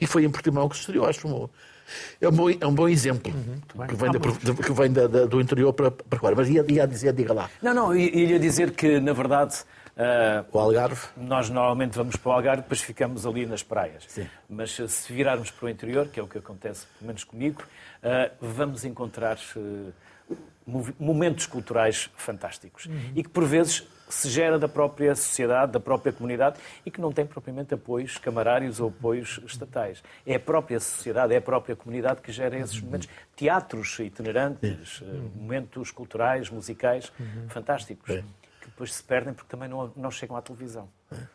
E foi em Portimão que se estreou, acho um, é um bom, é um bom exemplo bem. que vem, da- que vem da- da- do interior para, para fora. Mas ia, ia dizer, diga lá, Não, não, ia dizer que, na verdade, ah, o Algarve. nós normalmente vamos para o Algarve depois ficamos ali nas praias. Sim. Mas se virarmos para o interior, que é o que acontece, pelo menos comigo, vamos encontrar eh, momentos culturais fantásticos. E que, por vezes, se gera da própria sociedade, da própria comunidade e que não tem propriamente apoios camarários ou apoios estatais. É a própria sociedade, é a própria comunidade que gera esses momentos. Teatros itinerantes, eh, momentos culturais, musicais fantásticos. É. Depois se perdem porque também não, não chegam à televisão.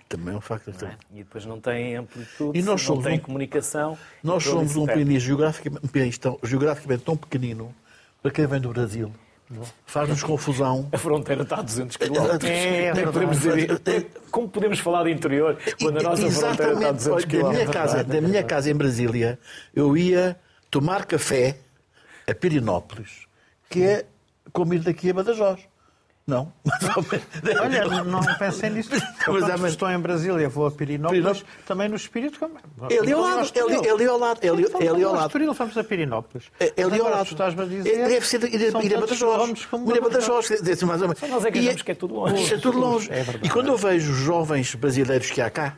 Também é um facto. não é? E depois não têm amplitude, E nós não somos têm um- comunicação. Nós e ali somos um país geograficamente, um país tão, geograficamente tão pequenino para quem vem do Brasil. Faz-nos confusão. A fronteira está a 200 km. É, é Nem podemos dizer, como podemos falar de interior quando a nossa fronteira está a 200 Olha, da minha km? casa, da minha casa em Brasília, eu ia tomar café a Pirinópolis, que é como ir daqui a Badajoz. Não? Olha, não pensei nisso. Eu, Mas há- mas- estou em Brasília, vou a Pirinópolis, Pirinópolis. também no espírito. como- É ali ao lado, é ali- é ao lado, é ali- é ao lado. Estoril, vamos a Pirinópolis. É, é ali ao lado. estás-me a dizer... É, Deve ser ir, a Badajoz. Ir a Badajoz. quer dizer, mais ou menos. Só nós é que E achamos que é tudo longe. É tudo longe. É. E quando eu vejo os jovens brasileiros que há cá,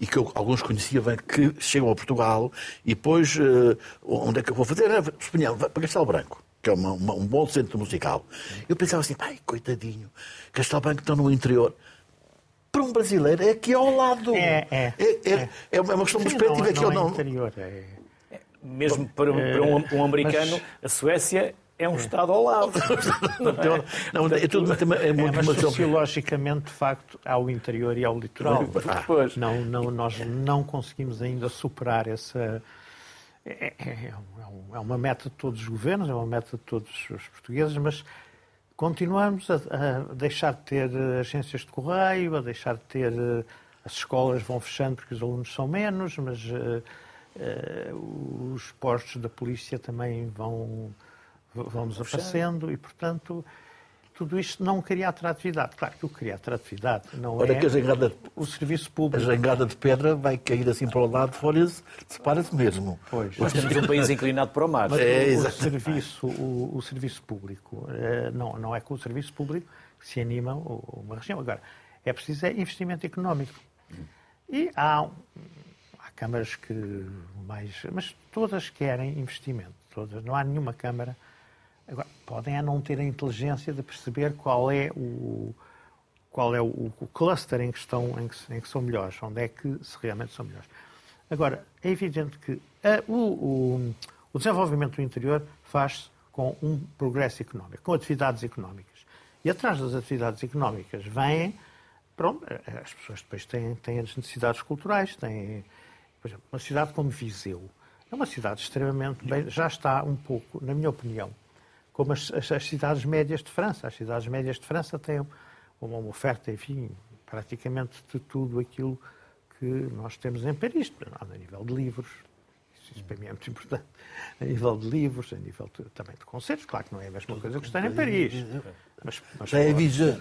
e que eu, alguns conhecia bem, que chegam a Portugal, e depois, eh, onde é que eu vou fazer? Espanhol, para Castelo Branco, que é uma- uma- um bom centro musical. Eu pensava assim, pai, coitadinho, Castelo Branco estão no interior. Para um brasileiro é aqui ao lado. É, é. É, é, é uma questão de perspectiva não, que não eu é não. interior, é... Mesmo para, um- para um, um americano, a Suécia é um estado ao lado. Não, é tudo é É, muito mas uma questão- sociologicamente, de facto, há o interior e há o litoral. Ah. Não, não, nós não conseguimos ainda superar essa. É, é- é um- é um- é uma meta de todos os governos, é uma meta de todos os portugueses, mas continuamos a, a deixar de ter eh, agências de correio, a deixar de ter. eh, As escolas vão fechando porque os alunos são menos, mas eh, eh, os postos da polícia também vão, vão desaparecendo e, portanto, tudo isto não cria atratividade. Claro que o que cria atratividade não Olha é que a jangada, o serviço a público. jangada de pedra vai cair assim para o lado, folha-se, separa-se mesmo. Pois. Nós temos um país inclinado para o mar. Mas É, o, o exato. serviço, o, o serviço público, eh, não, não é com o serviço público que se anima uma região. Agora, é preciso é investimento económico. E há, há câmaras que mais. Mas todas querem investimento. Todas. Não há nenhuma câmara. Agora, podem é não ter a inteligência de perceber qual é o. Qual é o, o cluster em que, estão, em, que, em que são melhores, onde é que se realmente são melhores. Agora, é evidente que a- o, o- o desenvolvimento do interior faz-se com um progresso económico, com atividades económicas. E atrás das atividades económicas vêm, pronto, as pessoas depois têm, têm as necessidades culturais, têm, por exemplo, uma cidade como Viseu. É uma cidade extremamente bem, já está um pouco, na minha opinião, como as, as, as, cidades médias de França. As cidades médias de França têm uma oferta, enfim, praticamente de tudo aquilo que nós temos em Paris, a nível de livros. Isso para mim é muito importante. A nível de livros, a nível de, também de concertos. Claro que não é a mesma coisa que estar em Paris. Mas, mas Já é Viseu.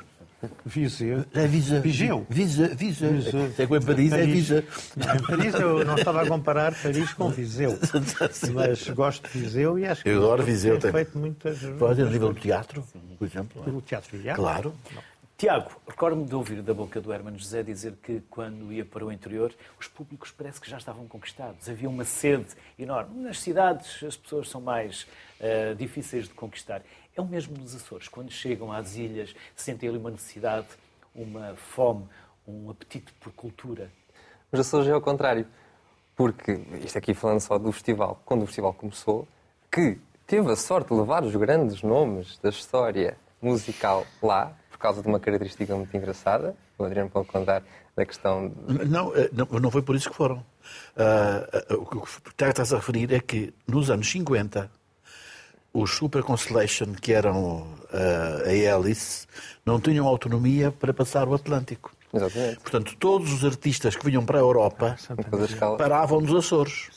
Viseu. É Viseu. Viseu. Viseu. Viseu. É que em Paris, é Viseu. Em Paris eu não estava a comparar Paris com Viseu. Mas gosto de Viseu e acho que eu adoro Viseu. tem feito muitas... Pode ir a nível do teatro, por exemplo. Do teatro Viário? Claro. Não. Tiago, recordo-me de ouvir da boca do Hermano José dizer que quando ia para o interior, os públicos parece que já estavam conquistados. Havia uma sede enorme. Nas cidades as pessoas são mais uh, difíceis de conquistar. É o mesmo nos Açores. Quando chegam às ilhas, sentem ali uma necessidade, uma fome, um apetite por cultura. Os Açores é ao contrário. Porque, isto aqui falando só do festival, quando o festival começou, que teve a sorte de levar os grandes nomes da história musical lá, causa de uma característica muito engraçada. O Adriano pode contar da questão. De... Não, eh, não, não foi por isso que foram. Uh, uh, o que estás a referir é que nos anos 50 os Super Constellation, que eram uh, a hélice, não tinham autonomia para passar o Atlântico. Exatamente. Portanto, todos os artistas que vinham para a Europa paravam nos Açores.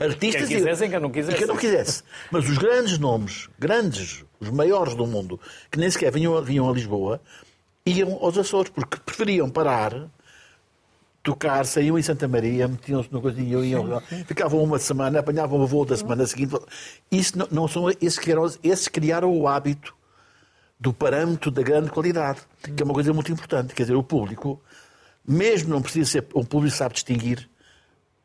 Artistas quem quisessem, quem não quisesse. Quem não quisesse. Mas os grandes nomes, grandes, os maiores do mundo, que nem sequer vinham, vinham a Lisboa, iam aos Açores, porque preferiam parar, tocar, saíam em Santa Maria, metiam-se no coisinho, iam, ficavam uma semana, apanhavam o voo da semana seguinte. Isso não, não são esses que, eram, esses criaram o hábito do parâmetro da grande qualidade, que é uma coisa muito importante. Quer dizer, o público, mesmo não precisa ser um público sabe distinguir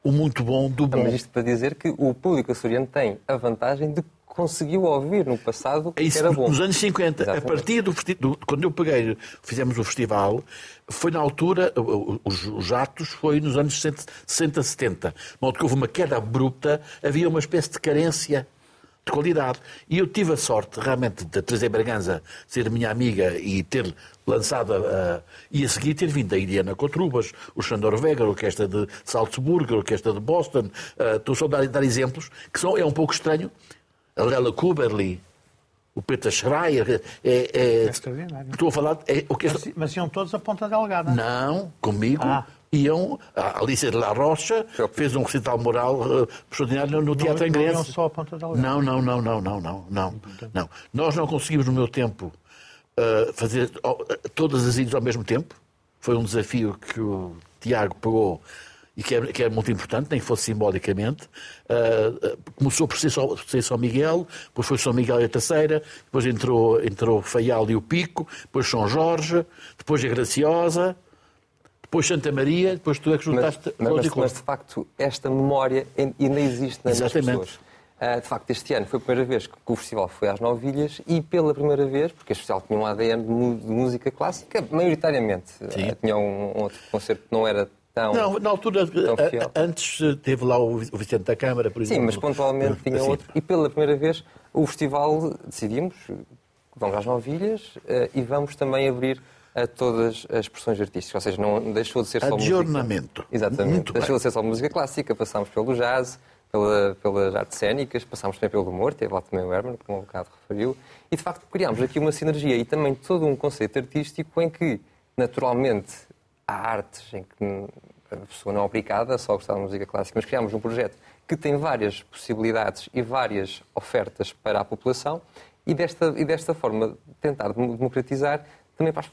o muito bom do bom. Mas isto para dizer que o público açoriano tem a vantagem de conseguiu ouvir no passado que Isso, era bom. Nos anos 50, Exatamente. a partir do, do, quando eu peguei, fizemos o festival, foi na altura, os, os atos foi nos anos 60, 70. De modo que houve uma queda abrupta, havia uma espécie de carência de qualidade. E eu tive a sorte, realmente, de trazer Bragança ser minha amiga e ter lançado, a, e a seguir ter vindo a Iriana Cotrubas, o Xandor Vega, a orquestra de Salzburgo, a orquestra de Boston. Uh, estou só a dar, dar, exemplos, que são, é um pouco estranho. A Lela Kuberli, o Peter Schreier. É, é, é extraordinário. Estou a falar. É, orquestra... mas, mas iam todos a ponta delgada. Não, comigo. Ah iam. A Alicia de la Rocha fez um recital moral uh, extraordinário no Teatro Ingrense. Não só a ponta da Não, não, não, não, não, não, não, não. Nós não conseguimos no meu tempo uh, fazer todas as ilhas ao mesmo tempo. Foi um desafio que o Tiago pegou e que é, que é, muito importante, nem que fosse simbolicamente. Uh, começou por ser, só, por ser São Miguel, depois foi São Miguel e a Terceira, depois entrou, entrou Faial e o Pico, depois São Jorge, depois a Graciosa, depois Santa Maria, depois tu é que juntaste mas, mas, mas, de facto, esta memória ainda existe nas Exatamente. pessoas. Uh, de facto, este ano foi a primeira vez que o festival foi às Novilhas e pela primeira vez, porque este festival tinha um ADN de, música clássica, maioritariamente. Uh, tinha um, um, outro concerto que não era tão. Não, na altura, antes teve lá o Vicente da Câmara, por exemplo. Sim, mas pontualmente tinha assim. outro. E pela primeira vez o festival decidimos, vamos às Novilhas uh, e vamos também abrir a todas as expressões artísticas, ou seja, não deixou de ser só Adjornamento. música. Exatamente. Muito deixou bem. de ser só música clássica, passámos pelo jazz, pela, pelas artes cénicas, passámos também pelo humor, teve lá também o Herman, como um bocado referiu, e de facto criámos aqui uma sinergia e também todo um conceito artístico em que, naturalmente, há artes em que a pessoa não é obrigada só a gostar de música clássica, mas criámos um projeto que tem várias possibilidades e várias ofertas para a população e desta, e desta forma tentar democratizar também para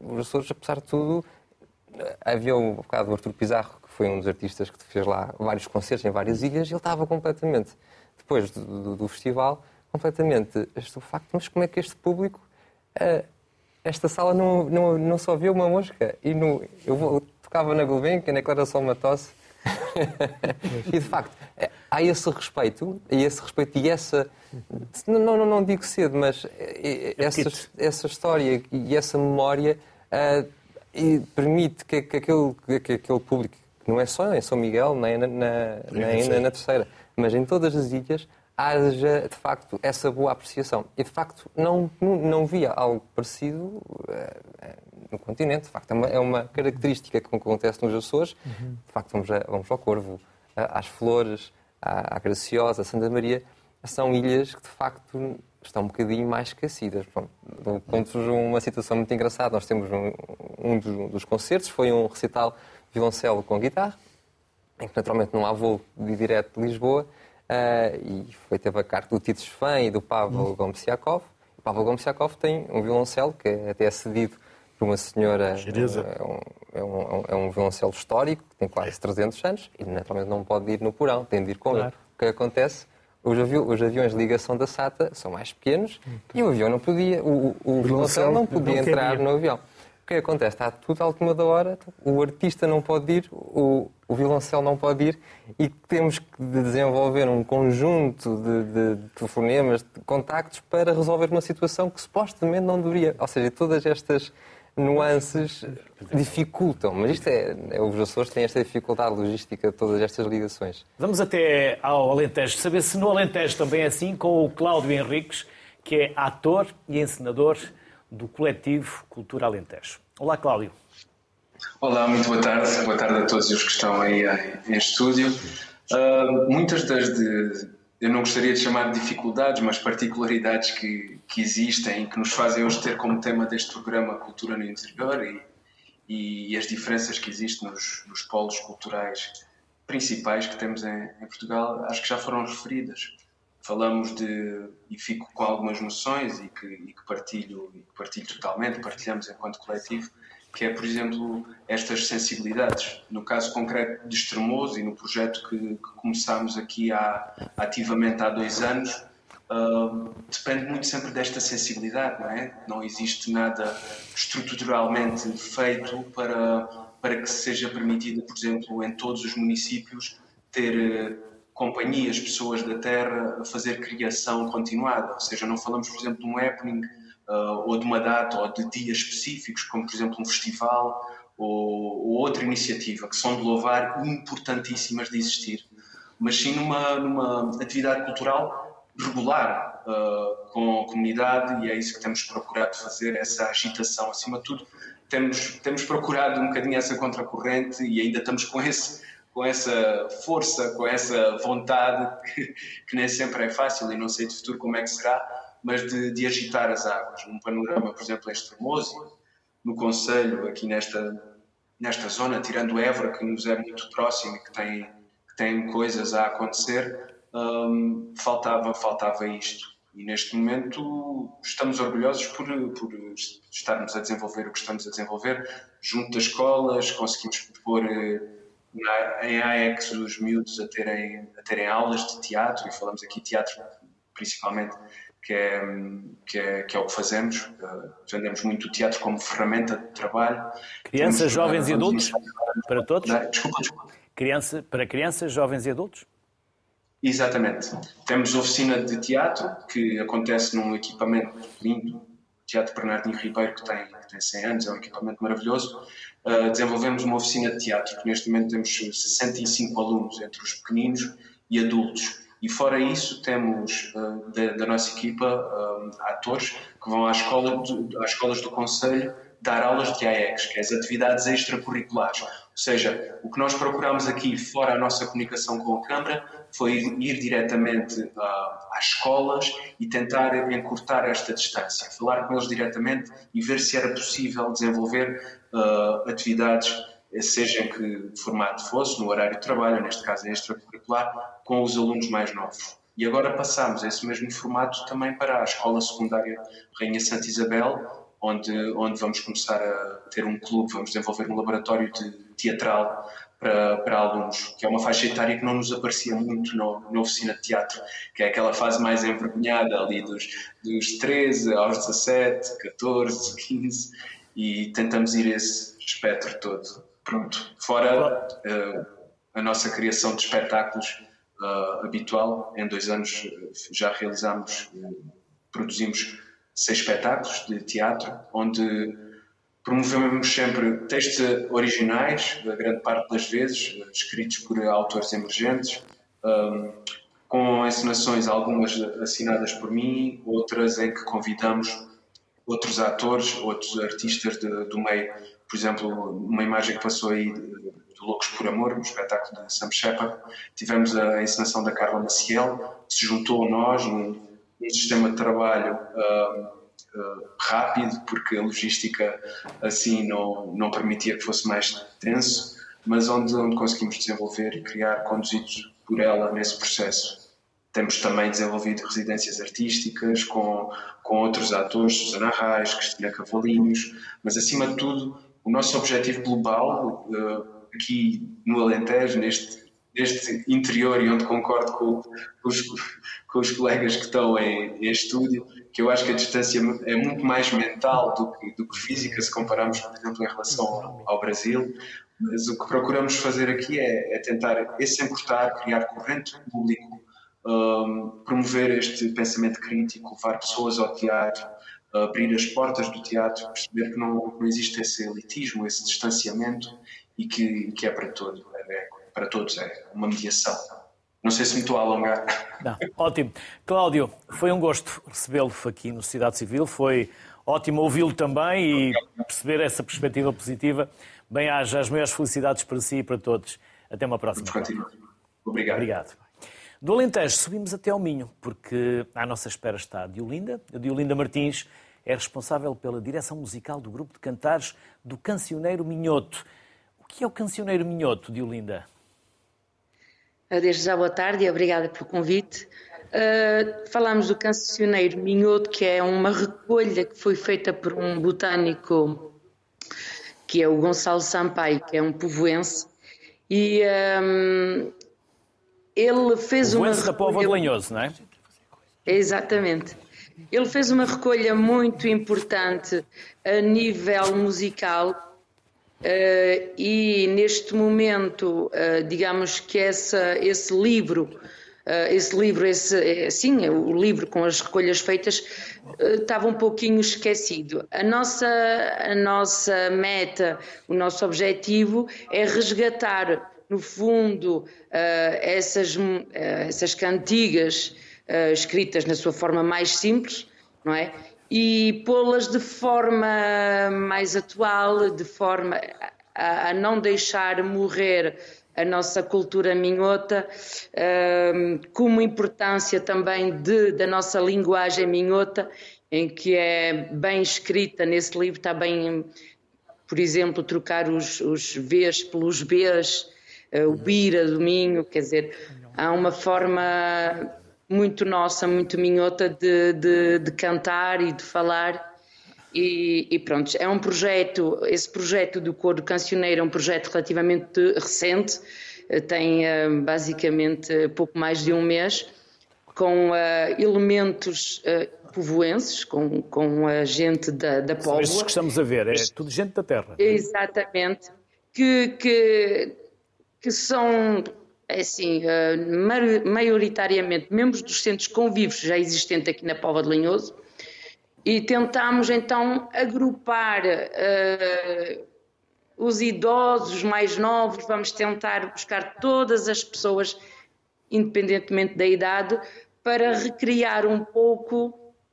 os Açores, apesar de tudo, havia um bocado o Artur Pizarro, que foi um dos artistas que fez lá vários concertos em várias ilhas, e ele estava completamente, depois do, do, do festival, completamente facto mas como é que este público, uh, esta sala não, não, não só viu uma mosca, e no, eu, eu tocava na Gulbenkian, naquela era só uma tosse, e de facto, há esse respeito, e esse respeito e essa. Não, não, não digo cedo, mas é, é, essa, essa história e essa memória uh, e permite que, que, aquele, que aquele público, que não é só em São Miguel, nem na, na, nem na, na Terceira, mas em todas as ilhas, haja de facto essa boa apreciação. E de facto não, não, não via algo parecido uh, no continente. De facto, é uma, é uma característica que acontece nos Açores. Uhum. De facto, vamos, a, vamos ao Corvo, às Flores, à, à Graciosa, à Santa Maria. São ilhas que, de facto, estão um bocadinho mais esquecidas. Conto-vos uma situação muito engraçada. Nós temos um, um dos, dos, concertos, foi um recital violoncelo com guitarra, em que naturalmente não há voo de direto de Lisboa, uh, e foi, teve a carta do Tito Sfan e do Pavel uhum. Gomsiakov. O Pavel Gomsiakov tem um violoncelo que é até cedido por uma senhora. É um, é, um, é um violoncelo histórico, que tem quase 300 anos, e naturalmente não pode ir no porão, tem de ir com claro. ele. O que acontece? Os, avi os, aviões de ligação da SATA são mais pequenos e o avião não podia, o, o, o violoncelo não podia não entrar no avião. O que acontece? Está tudo à última da hora, o artista não pode ir, o, o violoncelo não pode ir e temos que desenvolver um conjunto de, de, de telefonemas, de contactos para resolver uma situação que supostamente não deveria. Ou seja, todas estas nuances dificultam. Mas isto é, é os Açores têm esta dificuldade logística de todas estas ligações. Vamos até ao Alentejo, saber se no Alentejo também é assim, com o Cláudio Henriques, que é ator e encenador do coletivo Cultura Alentejo. Olá, Cláudio. Olá, muito boa tarde. Boa tarde a todos os que estão aí em estúdio. Uh, muitas das de, eu não gostaria de chamar de dificuldades, mas particularidades que, que existem e que nos fazem hoje ter como tema deste programa Cultura no Interior e, e as diferenças que existem nos, nos, polos culturais principais que temos em, em, Portugal, acho que já foram referidas. Falamos de, e fico com algumas noções e que, e que partilho, e que partilho totalmente, partilhamos enquanto coletivo, que é, por exemplo, estas sensibilidades. No caso concreto de Estremoso e no projeto que, que começámos aqui há, ativamente há dois anos, uh, depende muito sempre desta sensibilidade, não é? Não existe nada estruturalmente feito para, para que seja permitido, por exemplo, em todos os municípios, ter uh, companhias, pessoas da terra a fazer criação continuada. Ou seja, não falamos, por exemplo, de um happening uh, ou de uma data ou de dias específicos, como por exemplo um festival ou, ou outra iniciativa, que são de louvar importantíssimas de existir, mas sim numa, numa atividade cultural regular uh, com a comunidade e é isso que temos procurado fazer, essa agitação acima de tudo. Temos, temos procurado um bocadinho essa contracorrente e ainda estamos com esse com essa força, com essa vontade que, que, nem sempre é fácil e não sei de futuro como é que será, mas de, de agitar as águas. Um panorama, por exemplo, extremoso, no Conselho, aqui nesta, nesta zona, tirando Évora, que nos é muito próximo e que tem, que tem coisas a acontecer, um, faltava, faltava isto. E neste momento estamos orgulhosos por, por estarmos a desenvolver o que estamos a desenvolver. Junto das escolas, conseguimos pôr em AEX os miúdos a terem, a terem aulas de teatro, e falamos aqui teatro principalmente que é, que é, que é o que fazemos. Uh, vendemos muito o teatro como ferramenta de trabalho. Crianças, Temos, jovens uh, e adultos? Para todos? Desculpa, desculpa. Criança, para crianças, jovens e adultos? Exatamente. Temos oficina de teatro, que acontece num equipamento lindo, Teatro Bernardinho Ribeiro, que tem, que tem 100 anos, é um equipamento maravilhoso. Uh, desenvolvemos uma oficina de teatro, que neste momento temos 65 alunos, entre os pequeninos e adultos. E fora isso, temos uh, da, da, nossa equipa uh, atores que vão à escola às escolas do Conselho dar aulas de AEX, que é as atividades extracurriculares. Ou seja, o que nós procuramos aqui, fora a nossa comunicação com a Câmara, foi ir diretamente uh, às escolas e tentar encurtar esta distância, falar com eles diretamente e ver se era possível desenvolver atividades seja em que formato fosse, no horário de trabalho, neste caso extracurricular, com os alunos mais novos. E agora passamos esse mesmo formato também para a Escola Secundária Rainha Santa Isabel, onde, onde vamos começar a ter um clube, vamos desenvolver um laboratório de teatral para, para alunos, que é uma faixa etária que não nos aparecia muito no, na oficina de teatro, que é aquela fase mais envergonhada ali dos, dos 13 aos 17, 14, 15, e tentamos ir esse espectro todo. Pronto. Fora uh, a nossa criação de espetáculos uh, habitual, em dois anos eh, já realizamos, uh, produzimos seis espetáculos de teatro, onde promovemos sempre textos originais, a grande parte das vezes, escritos por autores emergentes, com encenações, algumas assinadas por mim, outras em que convidamos outros atores, outros artistas de, do meio. Por exemplo, uma imagem que passou aí de Loucos por Amor, um espetáculo da Sam Shepard, tivemos a encenação da Carla Maciel, se juntou a nós num, um sistema de trabalho uh, uh, rápido, porque a logística assim não, não permitia que fosse mais tenso, mas onde, onde conseguimos desenvolver e criar conduzidos por ela nesse processo. Temos também desenvolvido residências artísticas com, com outros atores, Susana Reis, Cristina Cavalinhos, mas acima de tudo, o nosso objetivo global, uh, aqui no Alentejo, neste, neste interior e onde concordo com, com, os, com os colegas que estão em, em, estúdio, que eu acho que a distância é muito mais mental do que, do que física se compararmos, por exemplo, em relação ao, Brasil. Mas o que procuramos fazer aqui é, é tentar esse encurtar, criar corrente público um, promover este pensamento crítico, levar pessoas ao teatro, abrir as portas do teatro, perceber que não, não existe esse elitismo, esse distanciamento e que, que é para todos, é, é, para todos, é uma mediação. Não sei se me estou a alongar. Não, ótimo. Cláudio, foi um gosto recebê-lo aqui no Sociedade Civil, foi ótimo ouvi-lo também e perceber essa perspectiva positiva. Bem-haja, as maiores felicidades para si e para todos. Até uma próxima. Obrigado. Obrigado. Do Alentejo subimos até ao Minho, porque à nossa espera está a Diolinda. A Diolinda Martins é responsável pela direção musical do grupo de cantares do Cancioneiro Minhoto. Que é o Cancioneiro Minhoto, Diolinda? Desde já boa tarde e obrigada pelo convite. Uh, falamos do Cancioneiro Minhoto, que é uma recolha que foi feita por um botânico que é o Gonçalo Sampaio, que é um povoense, e um, ele fez o uma. da Póvoa de Lanhoso, não é? Exatamente. Ele fez uma recolha muito importante a nível musical uh, e neste momento, uh, digamos que essa, esse livro, uh, esse livro, esse, sim, o livro com as recolhas feitas, estava um pouquinho esquecido. A nossa, a nossa meta, o nosso objetivo é resgatar no fundo, essas, uh, essas cantigas escritas na sua forma mais simples, não é? E pô-las de forma mais atual, de forma a, a não deixar morrer a nossa cultura minhota, como importância também de, da nossa linguagem minhota, em que é bem escrita nesse livro, está bem, por exemplo, trocar os, os Vs pelos Bs, o Bira do Minho, quer dizer, há uma forma muito nossa, muito minhota de, de, de cantar e de falar. E, e, pronto, é um projeto, esse projeto do coro cancioneiro é um projeto relativamente recente, eh, tem eh, basicamente pouco mais de um mês, com uh, elementos uh, povoenses, com, com a gente da, da Póvoa. Estes que estamos a ver, é tudo gente da terra. Exatamente, que, que que são é assim, eh, maioritariamente membros dos centros convivos já existentes aqui na Pova de Linhoso, e tentámos então agrupar uh, os idosos mais novos, vamos tentar buscar todas as pessoas, independentemente da idade, para recriar um pouco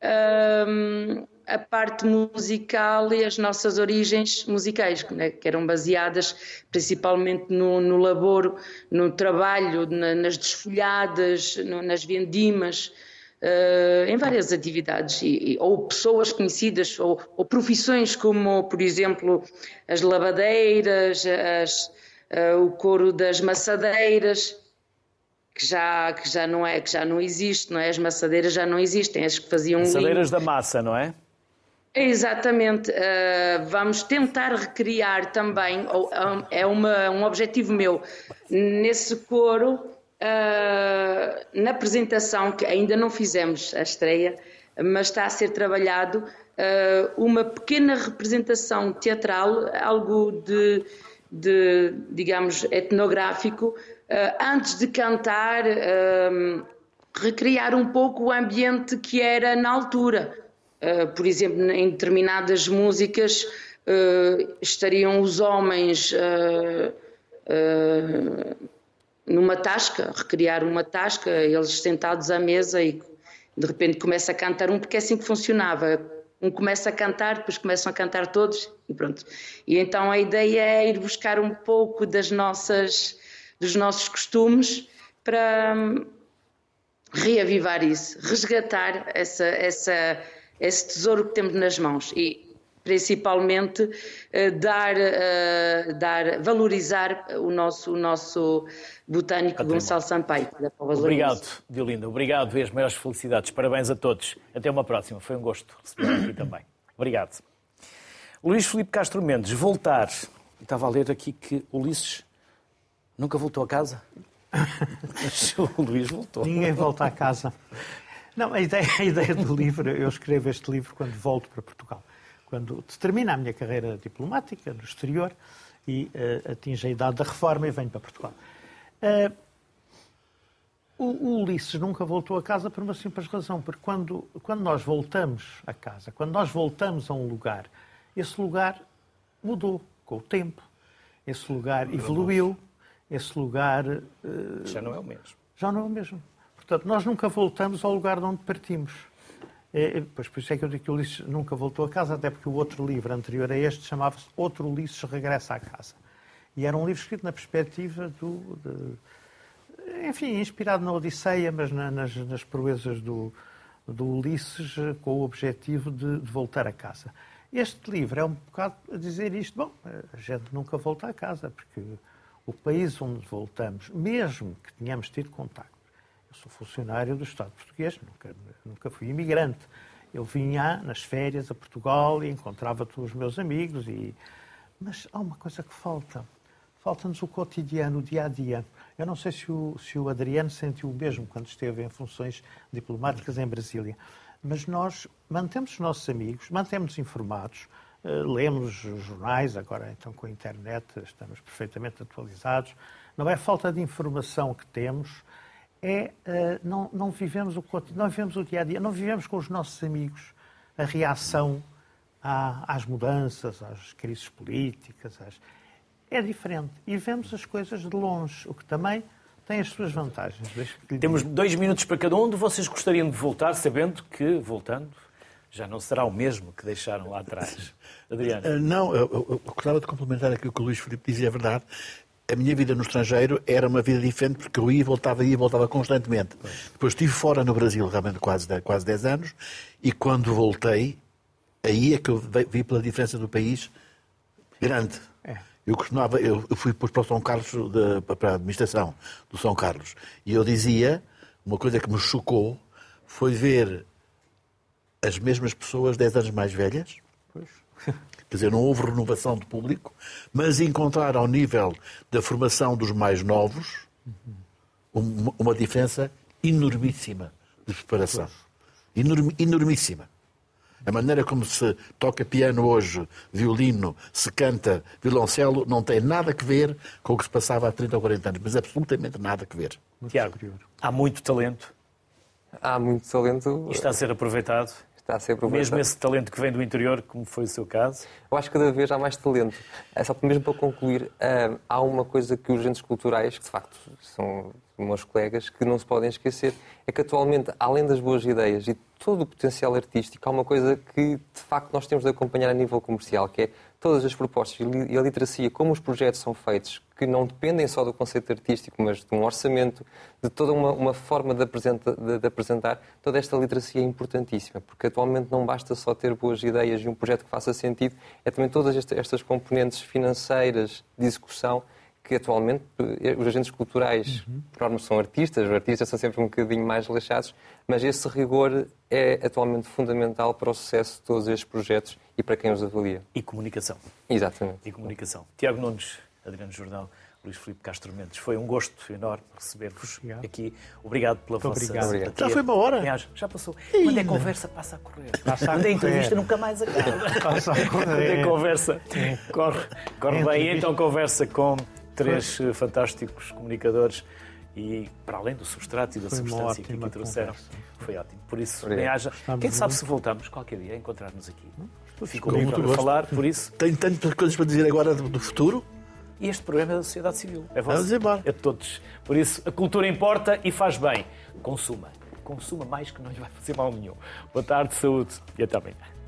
uh, a parte musical e as nossas origens musicais, né, que eram baseadas principalmente no, no labor, no trabalho, na, nas desfolhadas, no, nas vendimas, uh, em várias atividades, e, e, ou pessoas conhecidas, ou, ou, profissões como, por exemplo, as lavadeiras, as, uh, o couro das maçadeiras, que já, que já não é, que já não existe, não é? As maçadeiras já não existem, as que faziam Maçadeiras da massa, não é? Exatamente. Uh, vamos tentar recriar também, ou, é uma, um objetivo meu, nesse coro, uh, na apresentação, que ainda não fizemos a estreia, mas está a ser trabalhado, uh, uma pequena representação teatral, algo de, de digamos, etnográfico, antes de cantar, recriar um pouco o ambiente que era na altura por exemplo, em determinadas músicas uh, estariam os homens uh, numa tasca, recriar uma tasca, eles sentados à mesa e de repente começa a cantar um, porque é assim que funcionava. Um começa a cantar, depois começam a cantar todos e pronto. E então a ideia é ir buscar um pouco das nossas, dos nossos costumes para reavivar isso, resgatar essa, essa, esse tesouro que temos nas mãos e principalmente uh, dar, uh, dar, valorizar o nosso, o nosso botânico Patrimônio. Gonçalo Sampaio. Obrigado, Diolinda. Obrigado e as maiores felicidades. Parabéns a todos. Até uma próxima. Foi um gosto receber aqui também. Obrigado. Luís Filipe Castro Mendes, voltar. Estava a ler aqui que Ulisses nunca voltou a casa. o Luís voltou. Ninguém volta a casa. Não, a ideia, a ideia do livro, eu escrevo este livro quando volto para Portugal. Quando termino a minha carreira diplomática no exterior e uh, atinge a idade da reforma e venho para Portugal. Uh, o, o Ulisses nunca voltou a casa por uma simples razão, porque quando, quando nós voltamos a casa, quando nós voltamos a um lugar, esse lugar mudou com o tempo, esse lugar evoluiu, esse lugar. Uh, já não é o mesmo. Já não é o mesmo. Portanto, nós nunca voltamos ao lugar de onde partimos. É, pois por isso é que eu digo que o Ulisses nunca voltou a casa, até porque o outro livro anterior a este chamava-se Outro Ulisses Regressa à Casa. E era um livro escrito na perspectiva do. De, enfim, inspirado na Odisseia, mas na, nas, nas proezas do, do Ulisses, com o objetivo de, de voltar a casa. Este livro é um bocado a dizer isto. Bom, a gente nunca volta a casa, porque o país onde voltamos, mesmo que tenhamos tido contacto, sou funcionário do Estado português, nunca, nunca fui imigrante. Eu vinha nas férias a Portugal e encontrava todos os meus amigos. E... Mas há uma coisa que falta. Falta-nos o cotidiano, o dia a dia. Eu não sei se o, se o Adriano sentiu o mesmo quando esteve em funções diplomáticas em Brasília mas nós mantemos os nossos amigos, mantemos informados, eh, lemos os jornais, agora então com a internet estamos perfeitamente atualizados. Não é falta de informação que temos, é eh, não, não vivemos o não vivemos o dia a dia, não vivemos com os nossos amigos a reação às mudanças, às crises políticas, às... é diferente e vemos as coisas de longe, o que também tem as suas vantagens. Temos dois minutos para cada um. De vocês gostariam de voltar, sabendo que, voltando, já não será o mesmo que deixaram lá atrás. Adriano. Eh, não, eu, eu, eu gostava de complementar aquilo que o Luís Filipe dizia, é verdade. A minha vida no estrangeiro era uma vida diferente porque eu ia, voltava, ia e voltava constantemente. Pois. Depois estive fora no Brasil realmente quase, quase 10 anos e quando voltei, aí é que eu vi pela diferença do país grande. Eu costumava, eu fui para o São Carlos, de, para a administração do São Carlos, e eu dizia, uma coisa que me chocou, foi ver as mesmas pessoas 10 anos mais velhas. Pois. Quer dizer, não houve renovação de público, mas encontrar ao nível da formação dos mais novos uma, uma diferença enormíssima de preparação. Enorm, enormíssima. A maneira como se toca piano hoje, violino, se canta violoncelo, não tem nada a ver com o que se passava há 30 ou 40 anos, mas absolutamente nada a ver. Tiago, há muito talento. Há muito talento. E está a ser aproveitado. Está a ser. Mesmo esse talento que vem do interior, como foi o seu caso? Eu acho que cada vez há mais talento. É só mesmo para concluir, há uma coisa que os agentes culturais, que de facto são meus colegas, que não se podem esquecer, é que atualmente, além das boas ideias e todo o potencial artístico, há uma coisa que de facto nós temos de acompanhar a nível comercial, que é todas as propostas e a literacia, como os projetos são feitos, que não dependem só do conceito artístico, mas de um orçamento, de toda uma, uma forma de, apresenta, de, de, apresentar, toda esta literacia é importantíssima, porque atualmente não basta só ter boas ideias e um projeto que faça sentido, é também todas estas componentes financeiras de execução que atualmente eh, os agentes culturais, uhum. por norma, são artistas, os artistas são sempre um bocadinho mais relaxados, mas esse rigor é atualmente fundamental para o sucesso de todos estes projetos e para quem os avalia. E comunicação. Exatamente. E comunicação. Tiago Nunes, Adriano Jordão, Luís Filipe Castro Mendes. Foi um gosto enorme receber-vos aqui. Obrigado pela Muito vossa obrigado. obrigado. Já foi uma hora? Já passou. Ih, Quando é conversa, passa a correr. Passa a Quando é entrevista, nunca mais acaba. Passa a correr. Quando é conversa, corre, corre bem. Então conversa com três Foi. fantásticos comunicadores e para além do substrato e da foi substância que aqui trouxeram, conversa. foi ótimo. Por isso, nem haja. Quem sabe se voltamos qualquer dia a encontrar-nos aqui. Ficou muito para falar, por isso. Tenho tantas coisas para dizer agora do futuro. E este programa é da sociedade civil. É vosso. É de todos. Por isso, a cultura importa e faz bem. Consuma. Consuma mais que não lhe vai fazer mal nenhum. Boa tarde, saúde e até amanhã.